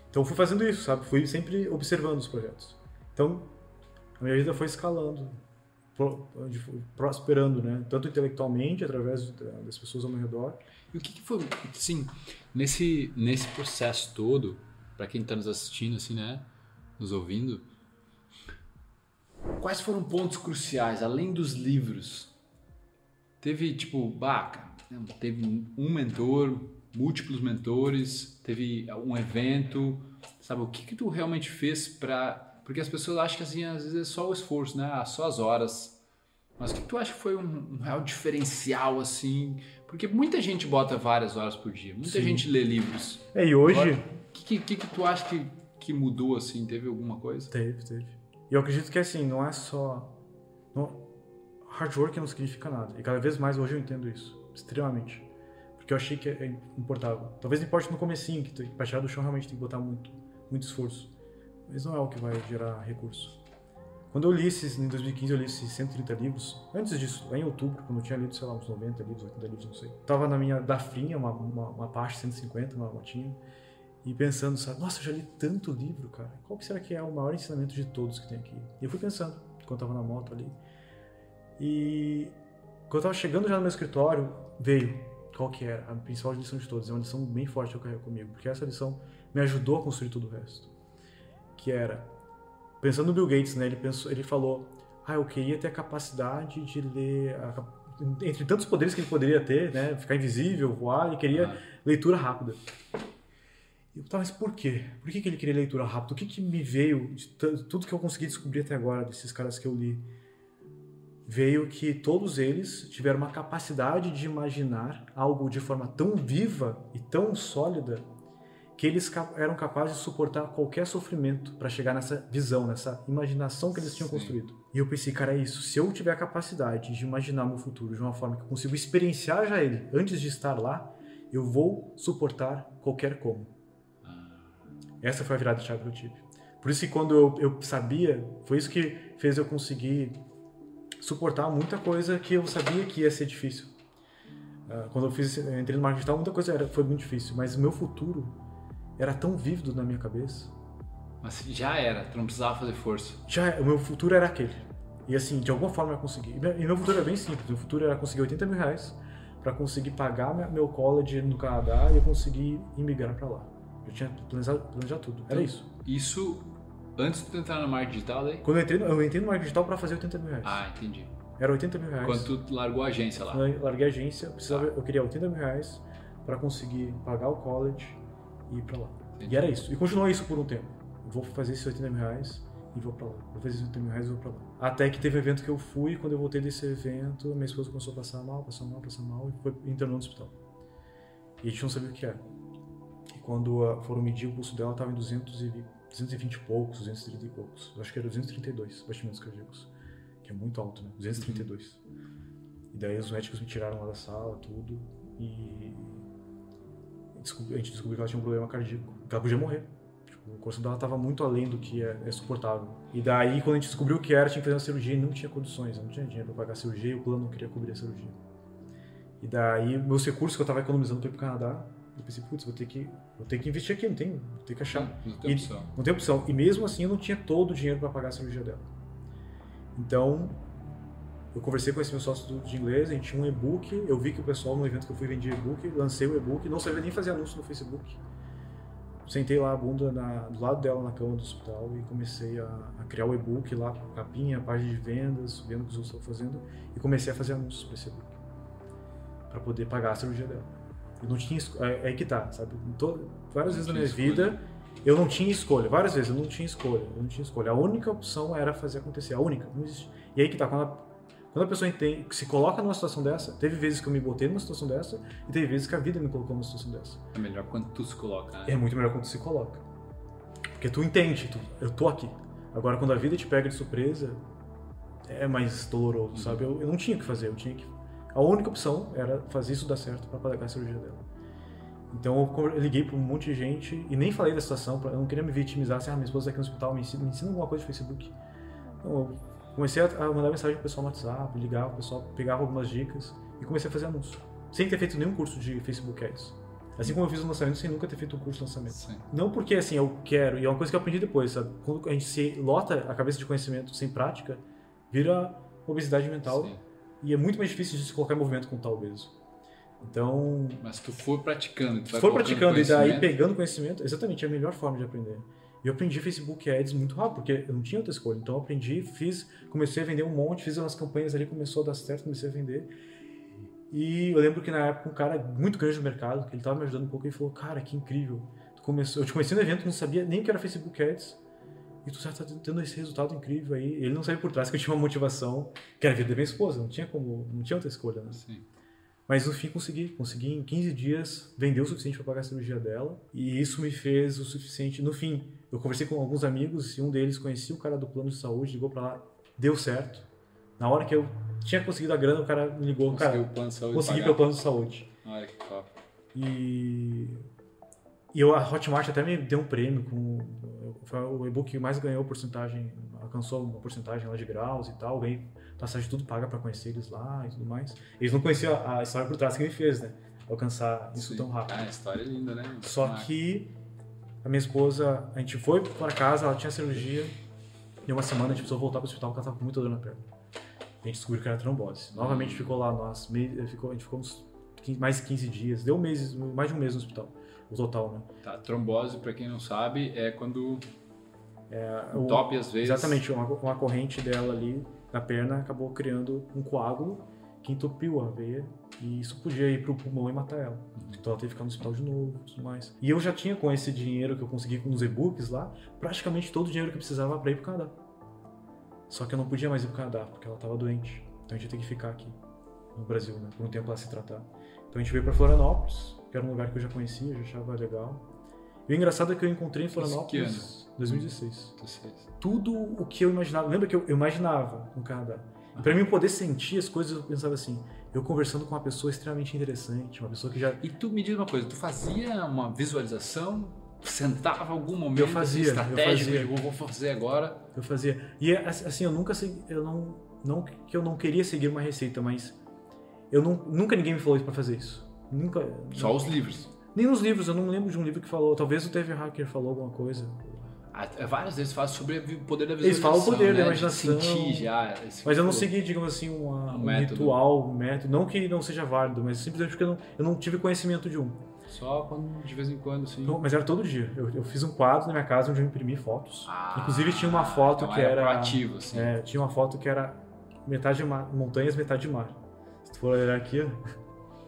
Então fui fazendo isso, sabe? Fui sempre observando os projetos. Então a minha vida foi escalando, prosperando, né? Tanto intelectualmente através da- das pessoas ao meu redor. E o que, que foi, assim, nesse, nesse processo todo, para quem tá nos assistindo, assim, né, nos ouvindo, quais foram pontos cruciais, além dos livros? Teve, tipo, baca, teve um mentor, múltiplos mentores, teve um evento, sabe, o que que tu realmente fez para porque as pessoas acham que, assim, às vezes é só o esforço, né, ah, só as horas, mas o que que tu acha que foi um, um real diferencial, assim, porque muita gente bota várias horas por dia, muita Sim. gente lê livros. É, e hoje. O que, que que tu acha que, que mudou, assim? Teve alguma coisa? Teve, teve. E eu acredito que assim, não é só. Não, hard work não significa nada. E cada vez mais hoje eu entendo isso. Extremamente. Porque eu achei que é importava. Talvez importe no comecinho, que pra tirar do chão realmente tem que botar muito, muito esforço. Mas não é o que vai gerar recurso. Quando eu li esses, em 2015, eu li esses 130 livros. Antes disso, lá em outubro, quando eu tinha lido, sei lá, uns 90 livros, 80 livros, não sei. Tava na minha dafrinha, uma, uma, uma parte 150, uma motinha. E pensando, sabe, nossa, eu já li tanto livro, cara. Qual que será que é o maior ensinamento de todos que tem aqui? E eu fui pensando, enquanto eu tava na moto ali. E quando eu tava chegando já no meu escritório, veio qual que era a principal lição de todas. É uma lição bem forte que eu carrego comigo, porque essa lição me ajudou a construir todo o resto. Que era, pensando no Bill Gates, né, ele, pensou, ele falou, ah, eu queria ter a capacidade de ler, a entre tantos poderes que ele poderia ter, né, ficar invisível, voar, ele queria Ah. leitura rápida. E eu tava, mas por quê? Por que, que ele queria leitura rápida? O que, que me veio de tudo que eu consegui descobrir até agora desses caras que eu li? veio que todos eles tiveram uma capacidade de imaginar algo de forma tão viva e tão sólida que eles eram capazes de suportar qualquer sofrimento para chegar nessa visão, nessa imaginação que eles tinham Sim. construído. E eu pensei, cara, é isso. Se eu tiver a capacidade de imaginar meu futuro de uma forma que eu consigo experienciar já ele antes de estar lá, eu vou suportar qualquer como. Essa foi a virada de chave eu tive. Por isso que quando eu, eu sabia, foi isso que fez eu conseguir suportar muita coisa que eu sabia que ia ser difícil. Ah, quando eu fiz, eu entrei no marketing digital, muita coisa era, foi muito difícil, mas o meu futuro era tão vívido na minha cabeça. Mas já era, tu não precisava fazer força. Já, o meu futuro era aquele. E assim, de alguma forma eu consegui. E meu, futuro era bem simples. Meu futuro era conseguir 80 mil reais para conseguir pagar meu college no Canadá e eu conseguir imigrar para lá. Eu tinha planejado, planejado tudo. Era isso. Isso antes de tu entrar na marketing digital daí? Quando eu entrei, no- eu entrei no marketing digital para fazer 80 mil reais. Ah, entendi. Era 80 mil reais. Quando tu largou a agência lá. Eu larguei a agência, eu, precisava, eu queria 80 mil reais para conseguir pagar o college e ir para lá. Entendi. E era isso. E continuou isso por um tempo. Eu vou fazer esses 80 mil reais e vou para lá. Vou fazer esses 80 mil reais e vou para lá. Até que teve um evento que eu fui, quando eu voltei desse evento, minha esposa começou a passar mal, passar mal, passar mal e foi internou no hospital. E a gente não sabia o que era. Quando ah, foram medir o pulso dela, estava em 200 e, 220 e poucos, 230 e poucos. Acho que era 232 batimentos cardíacos. Que é muito alto, né? 232. E daí os médicos me tiraram lá da sala, tudo. E a gente descobriu que ela tinha um problema cardíaco. Que ela podia morrer. Tipo, o coração dela estava muito além do que é, é suportável. E daí, quando a gente descobriu o que era, tinha que fazer uma cirurgia e não tinha condições. Não tinha dinheiro para pagar a cirurgia e o plano não queria cobrir a cirurgia. E daí, meus recursos que eu estava economizando para ir pro Canadá, eu pensei, putz, vou ter que, vou ter que investir aqui, não tem, vou ter que achar. Não tem E- opção. Não tem opção. E mesmo assim eu não tinha todo o dinheiro para pagar a cirurgia dela. Então, eu conversei com esse meu sócio de inglês, a gente tinha um e-book, eu vi que o pessoal no evento que eu fui vendia e-book, lancei o e-book, não sabia nem fazer anúncio no Facebook. Sentei lá a bunda na- do lado dela na cama do hospital e comecei a, a criar o e-book lá, capinha, página de vendas, vendo o que os outros estavam fazendo, e comecei a fazer anúncios para esse e-book, para poder pagar a cirurgia dela. Eu não tinha é, é que tá, sabe? Várias Não vezes na minha escolha. vida eu não tinha escolha, várias vezes eu não tinha escolha, eu não tinha escolha. A única opção era fazer acontecer, a única, não existe. E aí que tá, quando a, quando a pessoa entende, se coloca numa situação dessa, teve vezes que eu me botei numa situação dessa e teve vezes que a vida me colocou numa situação dessa. É melhor quando tu se coloca, né? É muito melhor quando se coloca. Porque tu entende, tu, eu tô aqui. Agora quando a vida te pega de surpresa, é mais doloroso, sabe? Eu, eu não tinha o que fazer, eu tinha que a única opção era fazer isso dar certo para pagar a cirurgia dela. Então eu liguei para um monte de gente e nem falei da situação, pra, eu não queria me vitimizar, assim, ah, minha esposa tá aqui no hospital, me ensina, me ensina alguma coisa de Facebook. Então eu comecei a, a mandar mensagem pro pessoal no WhatsApp, ligava o pessoal, pegava algumas dicas e comecei a fazer anúncio. Sem ter feito nenhum curso de Facebook Ads. Assim como eu fiz o lançamento sem nunca ter feito um curso de lançamento. Sim. Não porque assim eu quero, e é uma coisa que eu aprendi depois, sabe? Quando a gente se lota a cabeça de conhecimento sem prática, vira obesidade mental Sim. E é muito mais difícil de se colocar em movimento com tal obeso. Então, Mas tu for praticando, tu vai for praticando e daí pegando conhecimento, exatamente é a melhor forma de aprender. E eu aprendi Facebook Ads muito rápido, porque eu não tinha outra escolha. Então eu aprendi, fiz, comecei a vender um monte, fiz umas campanhas ali, começou a dar certo, comecei a vender. E eu lembro que na época um cara muito grande no mercado, que ele tava me ajudando um pouco, ele falou, cara, que incrível. Tu começou, eu te conheci no evento, não sabia nem o que era Facebook Ads. E tu já tá tendo esse resultado incrível aí. Ele não sabia por trás que eu tinha uma motivação, que era a vida da minha esposa, não tinha como, não tinha outra escolha, né? Sim. Mas no fim consegui. Consegui em 15 dias vender o suficiente para pagar a cirurgia dela. E isso me fez o suficiente. No fim, eu conversei com alguns amigos e um deles conhecia o cara do plano de saúde, ligou para lá, deu certo. Na hora que eu tinha conseguido a grana, o cara me ligou, Conseguiu cara, o plano de saúde consegui pagar. pelo plano de saúde. Olha que top. E, e eu, a Hotmart até me deu um prêmio com foi o e-book que mais ganhou porcentagem, alcançou uma porcentagem lá de graus e tal, ganhei passagem tudo paga para conhecer eles lá e tudo mais. Eles não conheciam a, a história por trás que me fez, né? Alcançar isso Sim. tão rápido. Ah, a história é linda, né? Só Ah, que a minha esposa, a gente foi para casa, ela tinha cirurgia, e uma semana a gente precisou voltar para o hospital porque ela estava com muita dor na perna. A gente descobriu que era trombose. Novamente ficou lá, nós, a gente ficou uns 15 mais de 15 dias, deu um mês, mais de um mês no hospital, o total, né? Tá, trombose, pra quem não sabe, é quando O- entope às vezes. Exatamente, uma, uma corrente dela ali na perna acabou criando um coágulo que entupiu a veia e isso podia ir pro pulmão e matar ela. Então ela teve que ficar no hospital de novo e tudo mais. E eu já tinha com esse dinheiro que eu consegui com os e-books lá, praticamente todo o dinheiro que eu precisava para ir pro Canadá. Só que eu não podia mais ir pro Canadá porque ela estava doente. Então a gente ia ter que ficar aqui no Brasil, né? Por um tempo lá se tratar. Então a gente veio para Florianópolis, que era um lugar que eu já conhecia, já achava legal. E o engraçado é que eu encontrei em Florianópolis 2016. Vocês. Tudo o que eu imaginava. Lembra que eu, eu imaginava no Canadá? E Pra mim poder sentir as coisas, eu pensava assim, eu conversando com uma pessoa extremamente interessante, uma pessoa que já E tu me diz uma coisa, tu fazia uma visualização, sentava algum momento Eu fazia, eu estratégico, fazia. de, vou fazer agora. eu fazia. E é, assim, eu nunca segui, eu não não que eu não queria seguir uma receita, mas eu não, nunca ninguém me falou isso pra fazer isso. Nunca. Só os livros. Nem nos livros, eu não lembro de um livro que falou. Talvez o TV Hacker falou alguma coisa. Ah, Várias vezes falam sobre o poder da Eles visualização. falam o poder da né? imaginação. De sentir já. esse Mas eu não flow. segui, digamos assim, uma- Um um, método. ritual, um método. Não que não seja válido, mas simplesmente porque eu não, eu não tive conhecimento de um. Só quando, de vez em quando, sim. Então, mas era todo dia. Eu, eu fiz um quadro na minha casa onde eu imprimi fotos. Ah, Inclusive tinha uma foto então que era. proativo, assim. É, tinha uma foto que era metade mar, montanhas, metade mar. Se tu for olhar aqui, ó.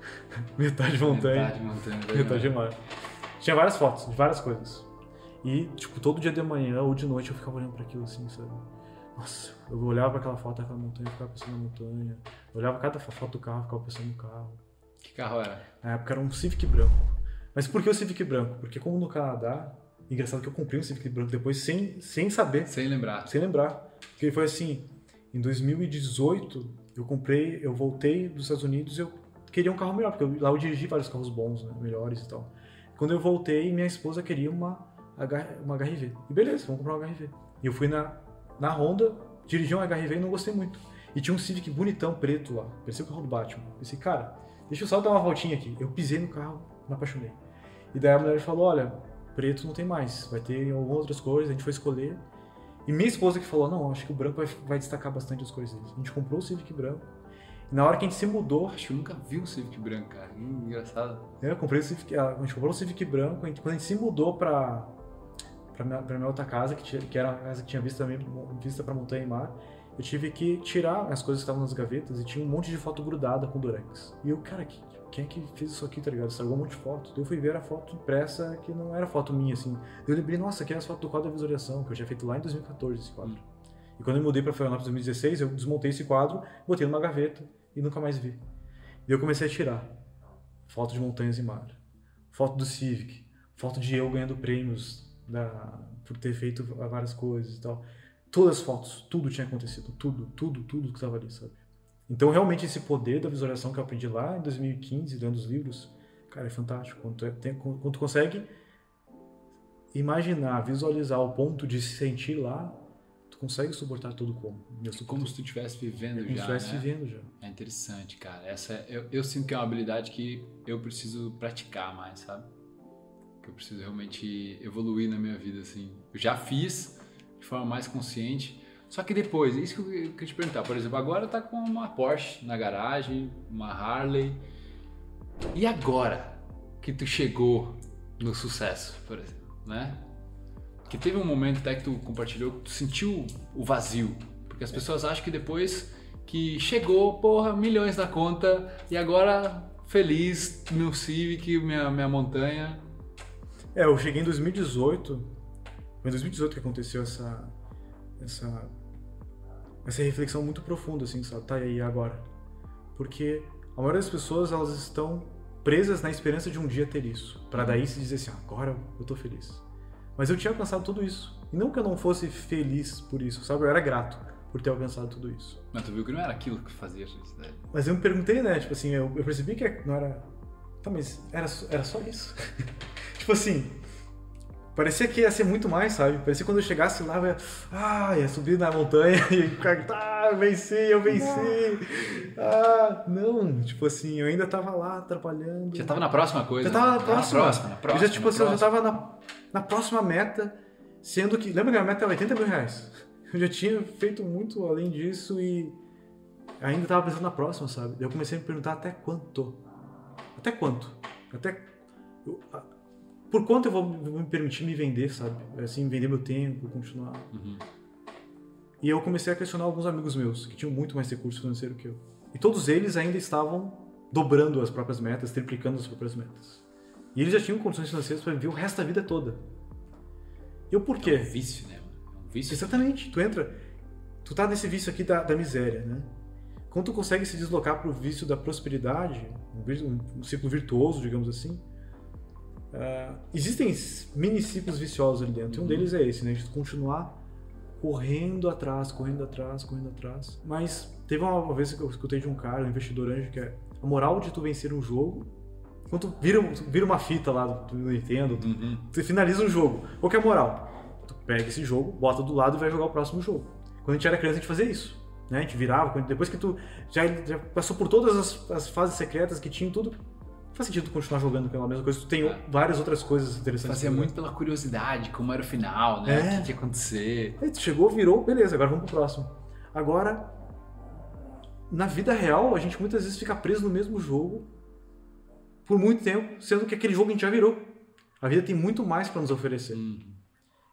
metade montanha, Metade montanha. metade mar. Tinha várias fotos de várias coisas. E, tipo, todo dia de manhã ou de noite eu ficava olhando pra aquilo assim, sabe? Nossa, eu olhava pra aquela foto daquela montanha, ficava pensando na montanha. Eu olhava cada foto do carro, ficava pensando no carro. Que carro era? Na época era um Civic branco. Mas por que o Civic branco? Porque como no Canadá, engraçado que eu comprei um Civic branco depois sem, sem saber, Sem lembrar. sem lembrar. Porque foi assim, em 2018 eu comprei, eu voltei dos Estados Unidos e eu queria um carro melhor, porque eu- lá eu dirigi vários carros bons, né, melhores e tal. Quando eu voltei, minha esposa queria uma, uma HRV. E beleza, vamos comprar uma HRV. E eu fui na, na Honda, dirigi uma HRV e não gostei muito. E tinha um Civic bonitão, preto lá, parecia o carro do Batman. Eu pensei, cara, deixa eu só dar uma voltinha aqui. Eu pisei no carro, me apaixonei. E daí a mulher falou, olha, preto não tem mais, vai ter algumas outras cores, a gente foi escolher. E minha esposa que falou, não, acho que o branco vai, vai destacar bastante as deles. A gente comprou o Civic branco. Na hora que a gente se mudou, Acho que eu nunca vi um Civic branco, cara. Hum, engraçado. eu comprei o Civic, a gente comprou o Civic branco, a gente- quando a gente se mudou pra, pra, minha, pra minha outra casa, que, tinha, que era a casa que tinha vista, também, vista pra montanha e mar, eu tive que tirar as coisas que estavam nas gavetas e tinha um monte de foto grudada com durex. E eu, cara, que, quem é que fez isso aqui, tá ligado? Estragou um monte de foto. Eu fui ver a foto impressa que não era foto minha, assim. Eu lembrei, nossa, aqui é as fotos do quadro da visualização, que eu tinha feito lá em 2014 esse quadro. E quando eu mudei pra Florianópolis em 2016, eu desmontei esse quadro, botei numa gaveta e nunca mais vi. E eu comecei a tirar foto de montanhas e mar, foto do Civic, foto de eu ganhando prêmios da, por ter feito várias coisas e tal. Todas as fotos, tudo tinha acontecido, tudo, tudo, tudo que estava ali, sabe? Então, realmente, esse poder da visualização que eu aprendi lá em 2015, lendo os livros, cara, é fantástico. Quando tu, é- tem- quando tu consegue imaginar, visualizar o ponto de se sentir lá, consegue suportar todo como. Eu suporto Como se tu estivesse vivendo como se já, estivesse né? vivendo já. É interessante, cara. Essa é- eu, eu sinto que é uma habilidade que eu preciso praticar mais, sabe? Que eu preciso realmente evoluir na minha vida, assim. Eu já fiz de forma mais consciente. Só que depois, isso que eu queria te perguntar. Por exemplo, agora tá com uma Porsche na garagem, uma Harley. E agora que tu chegou no sucesso, por exemplo, né? Que teve um momento até que tu compartilhou que tu sentiu o vazio. Porque as pessoas acham que depois que chegou, porra, milhões na conta e agora feliz, meu Civic, minha, minha montanha. É, eu cheguei em 2018. Foi em 2018 que aconteceu essa. essa. essa reflexão muito profunda, assim, sabe? Tá aí agora. Porque a maioria das pessoas, elas estão presas na esperança de um dia ter isso. Pra daí se dizer assim, "Ah, agora eu tô feliz. Mas eu tinha alcançado tudo isso. E não que eu não fosse feliz por isso, sabe? Eu era grato por ter alcançado tudo isso. Mas tu viu que não era aquilo que fazia felicidade. Mas eu me perguntei, né? Tipo assim, eu, eu percebi que não era. Tá, mas era, só- era só isso. tipo assim. Parecia que ia ser muito mais, sabe? Parecia que quando eu chegasse lá, eu ia, ah, ia subir na montanha e ficar, ah, eu venci, eu venci. Ah, não, tipo assim, eu ainda tava lá atrapalhando. Já tava na próxima coisa. Já tava né? na próxima. Na próxima, na próxima. Eu já, tipo na assim, eu já próxima. tava na, na próxima meta, sendo que. Lembra que a meta é 80 mil reais? Eu já tinha feito muito além disso e ainda tava pensando na próxima, sabe? Eu comecei a me perguntar até quanto. Até quanto? Até. eu- por quanto eu vou vou me permitir me vender, sabe? Assim, vender meu tempo, continuar. Uhum. E eu comecei a questionar alguns amigos meus, que tinham muito mais recurso financeiro que eu. E todos eles ainda estavam dobrando as próprias metas, triplicando as próprias metas. E eles já tinham condições financeiras para viver o resto da vida toda. E eu por É um vício, né? É um vício. Exatamente. Tu entra. Tu tá nesse vício aqui da, da miséria, né? quando tu consegue se deslocar para o vício da prosperidade, um, um- ciclo virtuoso, digamos assim, ah, existem mini ciclos viciosos ali dentro. E um deles é esse, né? De tu continuar correndo atrás, correndo atrás, correndo atrás. Mas teve uma, uma vez que eu escutei de um cara, um investidor anjo, que é a moral de tu vencer um jogo. Quando tu vira, tu vira uma fita lá do Nintendo, tu, Uhum. tu finaliza um jogo. Qual que é a moral? Tu pega esse jogo, bota do lado e vai jogar o próximo jogo. Quando a gente era criança, a gente fazia isso. Né? A gente virava, quando- depois que tu já, já passou por todas as, as fases secretas que tinham tudo, faz sentido tu continuar jogando pela mesma coisa. Tu tem É. várias outras coisas interessantes. Fazia muito pela curiosidade, como era o final, né? É. O que, que ia acontecer. Aí tu chegou, virou, beleza, agora vamos pro próximo. Agora, na vida real, a gente muitas vezes fica preso no mesmo jogo por muito tempo, sendo que aquele jogo a gente já virou. A vida tem muito mais pra nos oferecer. Uhum.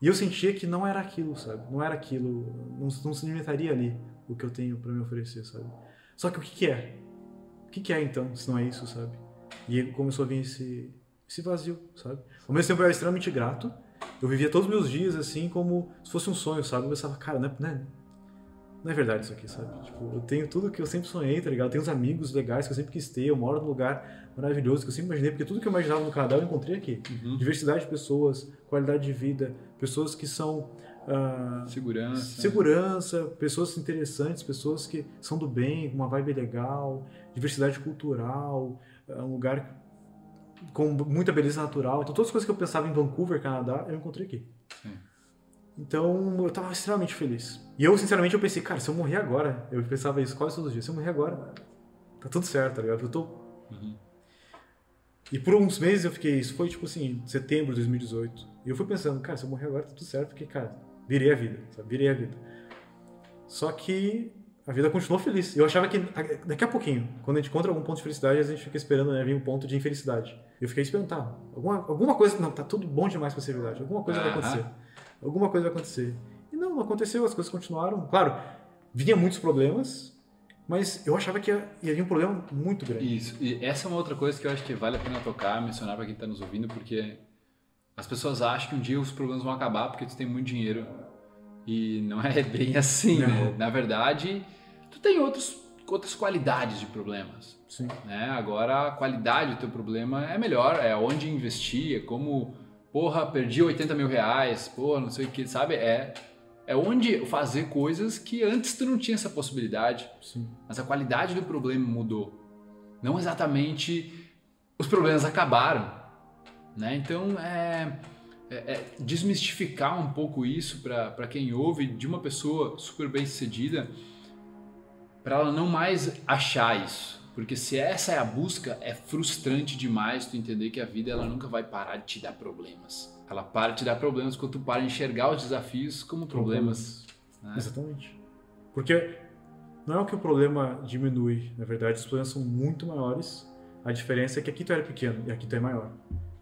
E eu sentia que não era aquilo, sabe? Não era aquilo, não, não se limitaria ali o que eu tenho pra me oferecer, sabe? Só que o que, que é? O que, que é então, se não é isso, sabe? E começou a vir esse, esse vazio, sabe? Ao mesmo tempo eu era extremamente grato, eu vivia todos os meus dias assim como se fosse um sonho, sabe? Eu pensava, cara, não é, não é, verdade isso aqui, sabe? Tipo, eu tenho tudo que eu sempre sonhei, tá ligado? Eu tenho uns amigos legais que eu sempre quis ter, eu moro num lugar maravilhoso que eu sempre imaginei, porque tudo que eu imaginava no Canadá eu encontrei aqui. Uhum. Diversidade de pessoas, qualidade de vida, pessoas que são ah, Segurança. segurança, pessoas interessantes, pessoas que são do bem, uma vibe legal, diversidade cultural, é um lugar com muita beleza natural. Então, todas as coisas que eu pensava em Vancouver, Canadá, eu encontrei aqui. Sim. Então, eu tava extremamente feliz. E eu, sinceramente, eu pensei, cara, se eu morrer agora, eu pensava isso quase todos os dias, se eu morrer agora, tá tudo certo, tá ligado? Eu tô... Uhum. E por uns meses eu fiquei, isso foi tipo assim, setembro de 2018. E eu fui pensando, cara, se eu morrer agora tá tudo certo, porque, cara, virei a vida, sabe? Virei a vida. Só que a vida continuou feliz. Eu achava que daqui a pouquinho, quando a gente encontra algum ponto de felicidade, a gente fica esperando né, vir um ponto de infelicidade. Eu fiquei esperando, tá, alguma, alguma coisa, não, tá tudo bom demais pra ser verdade. Alguma coisa vai Aham. acontecer. Alguma coisa vai acontecer. E não, não aconteceu, as coisas continuaram. Claro, vinha muitos problemas, mas eu achava que ia, ia vir um problema muito grande. Isso. E essa é uma outra coisa que eu acho que vale a pena tocar, mencionar pra quem tá nos ouvindo, porque as pessoas acham que um dia os problemas vão acabar porque tu tem muito dinheiro. E não é bem assim, Não. né? Na verdade, tu tem outros, outras qualidades de problemas. Sim. né? Agora a qualidade do teu problema é melhor, é onde investir, é como, porra, perdi 80 mil reais, porra, não sei o que, sabe? É, é onde fazer coisas que antes tu não tinha essa possibilidade, Sim. mas a qualidade do problema mudou. Não exatamente os problemas acabaram, né? Então é, é- é desmistificar um pouco isso para quem ouve de uma pessoa super bem sucedida, para ela não mais achar isso. Porque se essa é a busca, é frustrante demais tu entender que a vida ela nunca vai parar de te dar problemas. Ela para de te dar problemas quando tu para de enxergar os desafios como problemas. né? Exatamente. Porque não é que o problema diminui, na verdade, os problemas são muito maiores. A diferença é que aqui tu era pequeno e aqui tu é maior.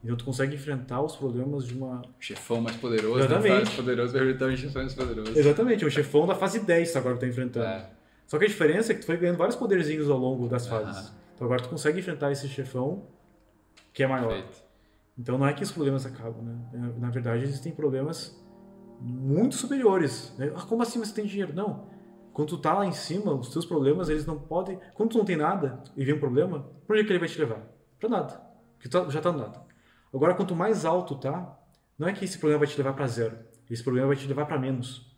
Então tu consegue enfrentar os problemas de uma. O chefão mais poderoso, Exatamente. mais poderoso vai o chefão mais poderoso. Exatamente, o chefão da fase 10 agora que tu tá enfrentando. É. Só que a diferença é que tu foi ganhando vários poderzinhos ao longo das fases. Então agora tu consegue enfrentar esse chefão que é maior. Perfeito. Então não é que os problemas acabam, né? É, Na verdade, existem problemas muito superiores. Né? Ah, como assim você tem dinheiro? Não. Quando tu tá lá em cima, os teus problemas, eles não podem... Quando tu não tem nada e vem um problema, pra onde é que ele vai te levar? Pra nada. Porque tu já tá no nada. Agora, quanto mais alto tá, não é que esse problema vai te levar pra zero. Esse problema vai te levar pra menos.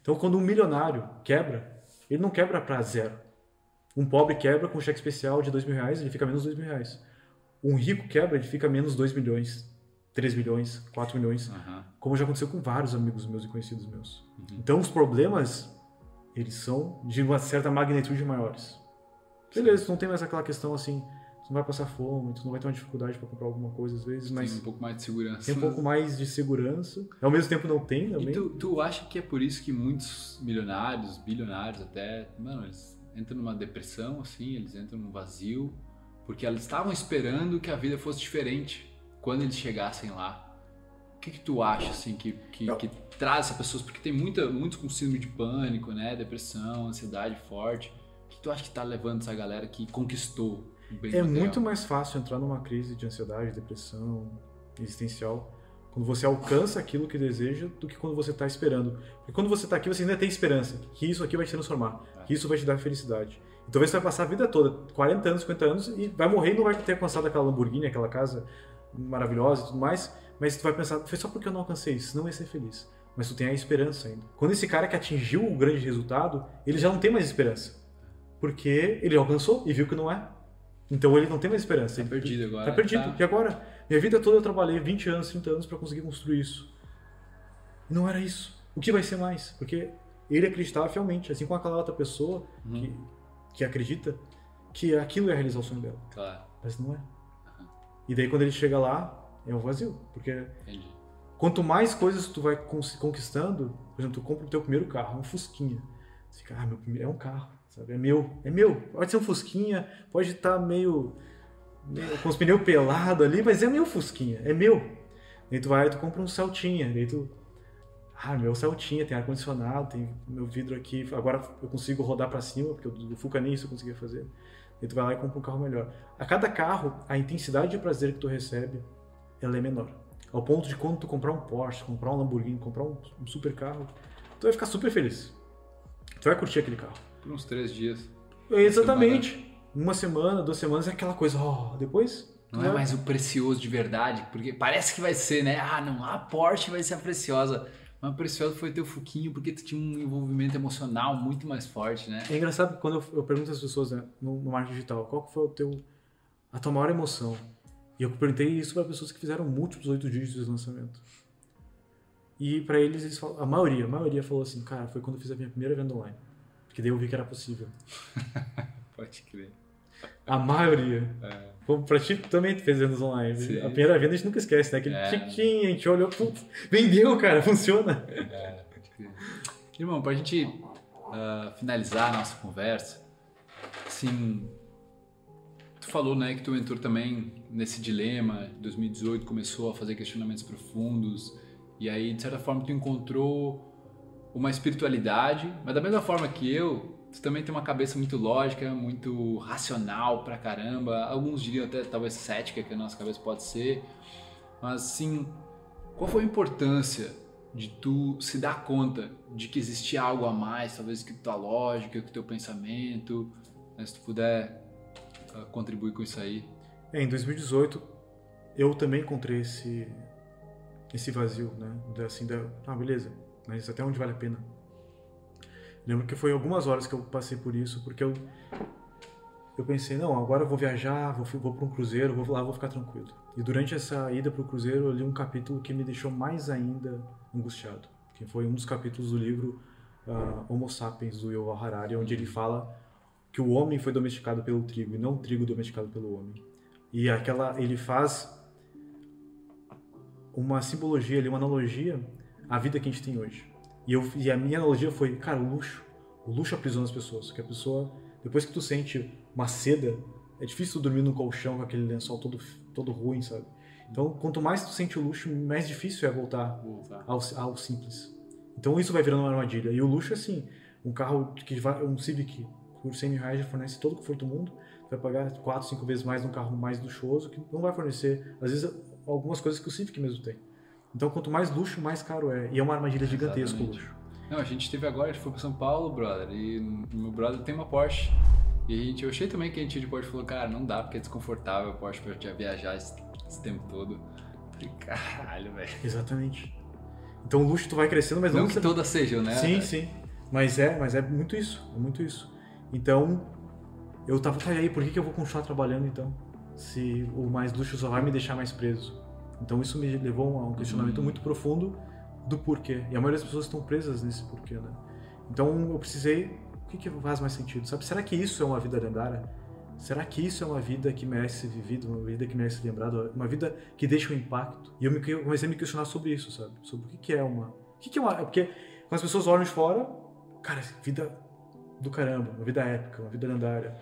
Então, quando um milionário quebra, ele não quebra pra zero. Um pobre quebra com um cheque especial de dois mil reais, ele fica menos dois mil reais. Um rico quebra, ele fica menos 2 milhões, 3 milhões, 4 milhões, Aham. como já aconteceu com vários amigos meus e conhecidos meus. Então os problemas, eles são de uma certa magnitude maiores. Beleza, não tem mais aquela questão assim, tu não vai passar fome, tu não vai ter uma dificuldade para comprar alguma coisa às vezes, Tem mas um pouco mais de segurança. tem um pouco mais de segurança. Ao mesmo tempo não tem também. E tu, tu acha que é por isso que muitos milionários, bilionários até, mano, eles entram numa depressão, assim, eles entram num vazio, porque eles estavam esperando que a vida fosse diferente quando eles chegassem lá. O que, que tu acha, assim, que, que, que traz essas pessoas? Porque tem muita, muitos com síndrome de pânico, né? Depressão, ansiedade forte. O que tu acha que tá levando essa galera que conquistou bem É muito mais fácil entrar numa crise de ansiedade, depressão existencial quando você alcança aquilo que deseja do que quando você está esperando. Porque quando você está aqui, você ainda tem esperança que isso aqui vai te transformar, que isso vai te dar felicidade. E talvez você vai passar a vida toda, 40 anos, 50 anos, e vai morrer e não vai ter alcançado aquela Lamborghini, aquela casa maravilhosa e tudo mais, mas tu vai pensar, foi só porque eu não alcancei isso, não ia ser feliz. Mas tu tem a esperança ainda. Quando esse cara que atingiu o grande resultado, ele já não tem mais esperança. Porque ele alcançou e viu que não é. Então ele não tem mais esperança. Tá ele, perdido agora. Tá perdido. Tá. E agora? Minha vida toda eu trabalhei 20 anos, 30 anos para conseguir construir isso. E não era isso. O que vai ser mais? Porque ele acreditava fielmente, assim como aquela outra pessoa Uhum. que, que acredita que aquilo é realizar o sonho dela. Claro, Mas não é. E daí quando ele chega lá, é um vazio. Porque entendi. quanto mais coisas tu vai conquistando, por exemplo, tu compra o teu primeiro carro, um Fusquinha. Você fica, ah, meu primeiro é um carro, sabe? É meu, é meu. Pode ser um Fusquinha, pode estar meio, meio com os pneus pelados ali, mas é meu Fusquinha, é meu. Daí tu vai, tu compra um Celtinha, daí tu ah, meu Celtinha tem ar condicionado, tem meu vidro aqui, agora eu consigo rodar pra cima, porque o do Fuca nem isso eu conseguia fazer. Daí tu vai lá e compra um carro melhor. A cada carro, a intensidade de prazer que tu recebe, ela é menor. Ao ponto de quando tu comprar um Porsche, comprar um Lamborghini, comprar um, um super carro, tu vai ficar super feliz. Tu vai curtir aquele carro. Por uns três dias. Exatamente. Uma semana, duas semanas é aquela coisa, ó, depois. tu Não é vai- mais o precioso de verdade, porque parece que vai ser, né? Ah, não, a Porsche vai ser a preciosa. Mas a preciosa foi teu Fuquinho, porque tu tinha um envolvimento emocional muito mais forte, né? É engraçado quando eu, eu pergunto às pessoas né, no, no marketing digital, qual foi o teu, a tua maior emoção? E eu perguntei isso para pessoas que fizeram múltiplos oito dígitos de lançamento. E para eles, eles falam, a maioria, a maioria falou assim, cara, foi quando eu fiz a minha primeira venda online. Porque daí eu vi que era possível. Pode crer. A maioria. É. Bom, pra ti também tu fez vendas online. Sim. A primeira venda a gente nunca esquece, né? Aquele É. tiquinho, a gente olhou, putz, vendeu, cara, funciona. É, pode crer. Irmão, pra gente ah, finalizar a nossa conversa, assim, tu falou, né, que tu entrou também nesse dilema, em 2018 começou a fazer questionamentos profundos, e aí, de certa forma, tu encontrou uma espiritualidade, mas da mesma forma que eu, tu também tem uma cabeça muito lógica, muito racional pra caramba, alguns diriam até talvez cética, que a nossa cabeça pode ser, mas assim, qual foi a importância de tu se dar conta de que existia algo a mais, talvez que tua lógica, que teu pensamento, né, se tu puder ah, contribuir com isso aí. É, em 2018, eu também encontrei esse, esse vazio, né? Assim, da, ah, beleza, mas até onde vale a pena? Lembro que foi algumas horas que eu passei por isso, porque eu, eu pensei, não, agora eu vou viajar, vou, vou para um cruzeiro, vou lá, vou ficar tranquilo. E durante essa ida para o cruzeiro, eu li um capítulo que me deixou mais ainda angustiado, que foi um dos capítulos do livro ah, Homo Sapiens, do Yuval Harari, onde ele fala que o homem foi domesticado pelo trigo e não o trigo domesticado pelo homem. E aquela ele faz uma simbologia uma analogia à vida que a gente tem hoje. E, eu, e a minha analogia foi, cara, o luxo. O luxo aprisiona as pessoas. Que a pessoa, depois que tu sente uma seda, é difícil tu dormir num colchão com aquele lençol todo, todo ruim, sabe? Então, quanto mais tu sente o luxo, mais difícil é voltar ao, ao simples. Então isso vai virando uma armadilha. E o luxo é assim, um carro que vai, um Civic por 100 mil reais já fornece todo o conforto do mundo, vai pagar 4, 5 vezes mais num carro mais luxuoso que não vai fornecer, às vezes, algumas coisas que o Civic mesmo tem. Então quanto mais luxo, mais caro é. E é uma armadilha gigantesca o luxo. Não, a gente teve agora, a gente foi pra São Paulo, brother, e meu brother tem uma Porsche. E a gente, eu achei também que a gente de Porsche falou, cara, não dá porque é desconfortável a Porsche pra gente viajar esse, esse tempo todo. Falei, caralho, velho. Exatamente. Então o luxo tu vai crescendo, mas não, Não que todas sejam, né? Sim, sim. Mas é, mas é muito isso, é muito isso. Então, eu tava, tá aí, por que, que eu vou continuar trabalhando então? Se o mais luxo só vai me deixar mais preso. Então isso me levou a um questionamento Uhum. muito profundo do porquê. E a maioria das pessoas estão presas nesse porquê, né? Então eu precisei, o que, que faz mais sentido? Sabe, será que isso é uma vida lendária? Será que isso é uma vida que merece ser vivida, uma vida que merece ser lembrada, uma vida que deixa um impacto? E eu me, comecei a me questionar sobre isso, sabe? Sobre o que, que é uma. O que, que é uma. Porque quando as pessoas olham de fora, cara, vida do caramba, uma vida épica, uma vida lendária.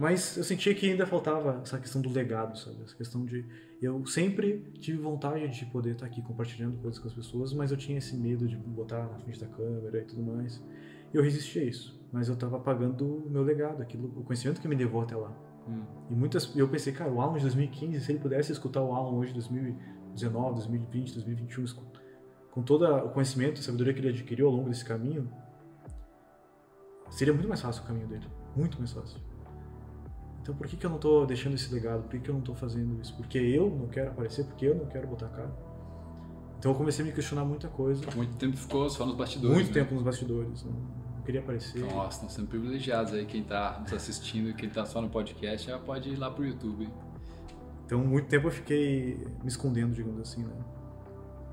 Mas eu sentia que ainda faltava essa questão do legado, sabe? Essa questão de. Eu sempre tive vontade de poder estar aqui compartilhando coisas com as pessoas, mas eu tinha esse medo de botar na frente da câmera e tudo mais. E eu resistia a isso. Mas eu estava apagando o meu legado, aquilo, o conhecimento que me levou até lá. Hum. E muitas. Eu pensei, cara, o Alan de 2015, se ele pudesse escutar o Alan hoje, 2019, 2020, 2021, escu- com todo o conhecimento e sabedoria que ele adquiriu ao longo desse caminho, seria muito mais fácil o caminho dele. Muito mais fácil. Então por que, que eu não estou deixando esse legado? Por que, que eu não estou fazendo isso? Porque eu não quero aparecer? Porque eu não quero botar a cara? Então eu comecei a me questionar muita coisa. Muito tempo ficou só nos bastidores. Muito né? tempo nos bastidores. Não, não queria aparecer. Ó, estão sendo privilegiados aí. Quem está nos assistindo, quem está só no podcast, já pode ir lá pro YouTube. Então, muito tempo eu fiquei me escondendo, digamos assim, né?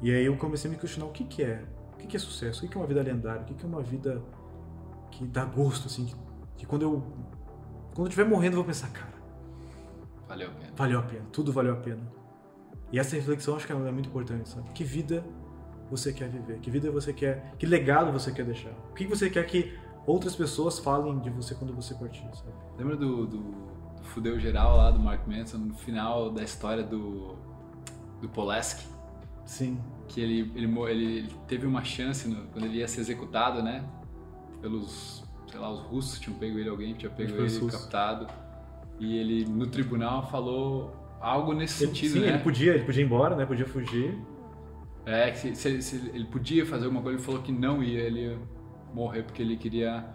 E aí eu comecei a me questionar o que que é, o que que é sucesso, o que que é uma vida lendária, o que que é uma vida que dá gosto, assim, que, que quando eu quando eu estiver morrendo eu vou pensar, cara, Valeu a pena. valeu a pena, tudo valeu a pena. E essa reflexão acho que é muito importante, sabe? Que vida você quer viver? Que vida você quer, que legado você quer deixar? O que você quer que outras pessoas falem de você quando você partir, sabe? Lembra do, do, do fudeu geral lá do Mark Manson no final da história do, do Polaski? Sim. Que ele, ele, ele, ele teve uma chance no- quando ele ia ser executado, né? Pelos, sei lá, os russos tinham pego ele, alguém tinha pego ele, russos. captado. E ele, no tribunal, falou algo nesse Ele, sentido, sim, né? ele podia, ele podia ir embora, né? Podia fugir. É, se, se ele- se ele podia fazer alguma coisa, ele falou que não ia, ele ia morrer porque ele queria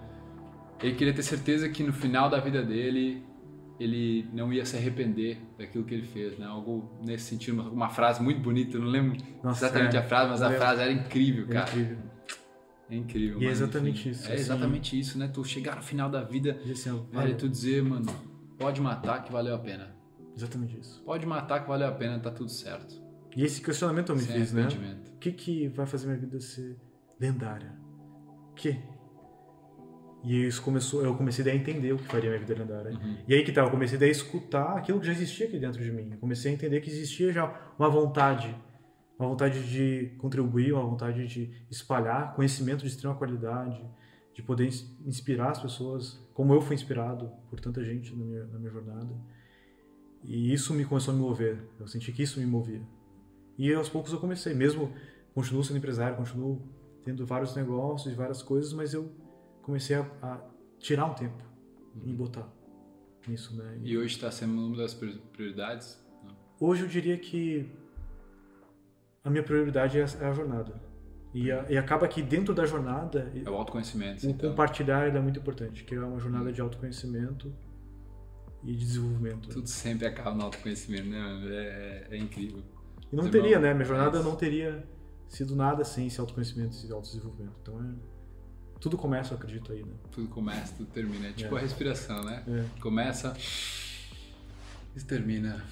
ele queria ter certeza que no final da vida dele ele não ia se arrepender daquilo que ele fez, né? Algo nesse sentido, uma, frase muito bonita, eu não lembro Nossa, exatamente é. a frase, mas a frase era incrível, É cara. incrível. É incrível. E é exatamente enfim, isso, É assim. exatamente isso, né? Tu chegar no final da vida, E assim, ó, velho, valeu. tu dizer, mano, pode matar que valeu a pena. Exatamente isso. Pode matar que valeu a pena, tá tudo certo. E esse questionamento eu me Sem fiz, né? O que, que vai fazer minha vida ser lendária? O que? E isso começou, eu comecei a entender o que faria minha vida lendária. Uhum. E aí que tá, eu comecei a escutar aquilo que já existia aqui dentro de mim. Eu comecei a entender que existia já uma vontade, uma vontade de contribuir, uma vontade de espalhar conhecimento de extrema qualidade, de poder ins- inspirar as pessoas, como eu fui inspirado por tanta gente na minha, na minha jornada. E isso me começou a me mover. Eu senti que isso me movia. E aos poucos eu comecei, mesmo continuo sendo empresário, continuo tendo vários negócios e várias coisas, mas eu comecei a, a tirar um tempo e botar nisso, né? E hoje tá sendo uma das prior- prioridades? Hoje eu diria que a minha prioridade é a, é a jornada. E, a- e acaba que dentro da jornada, É o autoconhecimento, o então. compartilhar é muito importante, que é uma jornada de autoconhecimento e de desenvolvimento. Tudo sempre acaba no autoconhecimento, né? mano? É, é incrível. E não Os teria, irmãos- né? Minha jornada é. não teria sido nada sem esse autoconhecimento, esse autodesenvolvimento. Então é. Tudo começa, eu acredito aí, né? Tudo começa, tudo termina. É tipo É. a respiração, né? É. Começa e termina.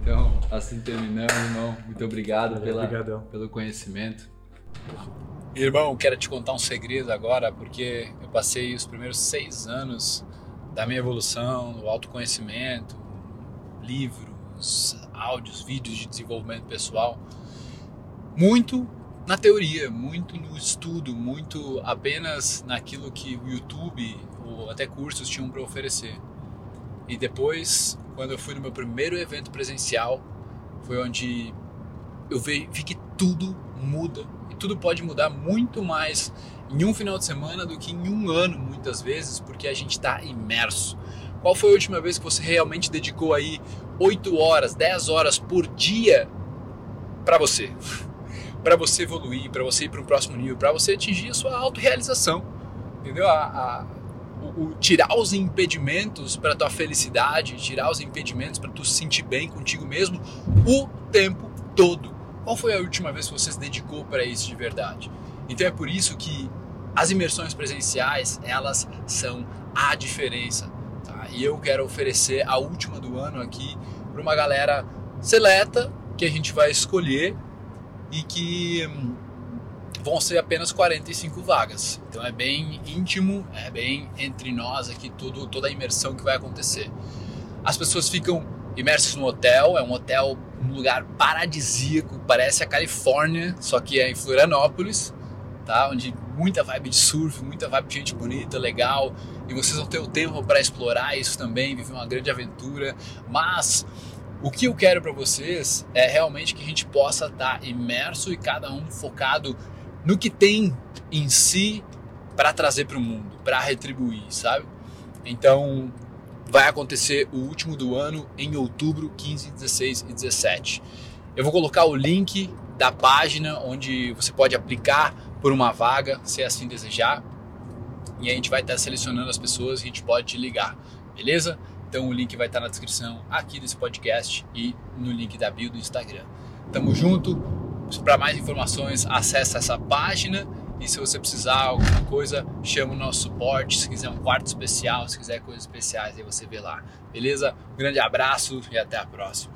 Então, assim terminamos, irmão. Muito obrigado pela, pelo conhecimento. Irmão, quero te contar um segredo agora, porque eu passei os primeiros seis anos da minha evolução, o autoconhecimento, livros, áudios, vídeos de desenvolvimento pessoal, muito na teoria, muito no estudo, muito apenas naquilo que o YouTube ou até cursos tinham para oferecer. E depois, quando eu fui no meu primeiro evento presencial, foi onde eu vi, vi que tudo muda. E tudo pode mudar muito mais em um final de semana do que em um ano, muitas vezes, porque a gente está imerso. Qual foi a última vez que você realmente dedicou aí 8 horas, 10 horas por dia para você? para você evoluir, para você ir para um próximo nível, para você atingir a sua autorrealização. Entendeu? A, a, o, o tirar os impedimentos para tua felicidade, tirar os impedimentos para tu se sentir bem contigo mesmo o tempo todo. Qual foi a última vez que você se dedicou para isso de verdade? Então é por isso que as imersões presenciais, elas são a diferença. Tá? E eu quero oferecer a última do ano aqui para uma galera seleta que a gente vai escolher e que hum, vão ser apenas 45 vagas. Então é bem íntimo, é bem entre nós aqui tudo, toda a imersão que vai acontecer. As pessoas ficam imersas no hotel, é um hotel, um lugar paradisíaco, parece a Califórnia, só que é em Florianópolis, tá? Onde muita vibe de surf, muita vibe de gente bonita, legal, e vocês vão ter o tempo para explorar isso também, viver uma grande aventura, mas o que eu quero para vocês é realmente que a gente possa estar imerso e cada um focado no que tem em si para trazer para o mundo, para retribuir, sabe? Então, vai acontecer o último do ano em outubro, 15, 16 e 17. Eu vou colocar o link da página onde você pode aplicar por uma vaga, se assim desejar. e a gente vai estar selecionando as pessoas e a gente pode te ligar, beleza? Então o link vai estar na descrição aqui desse podcast e no link da bio do Instagram. Tamo junto. Para mais informações, acessa essa página e se você precisar alguma coisa, chama o nosso suporte. Se quiser um quarto especial, se quiser coisas especiais, aí você vê lá. Beleza? Um grande abraço e até a próxima.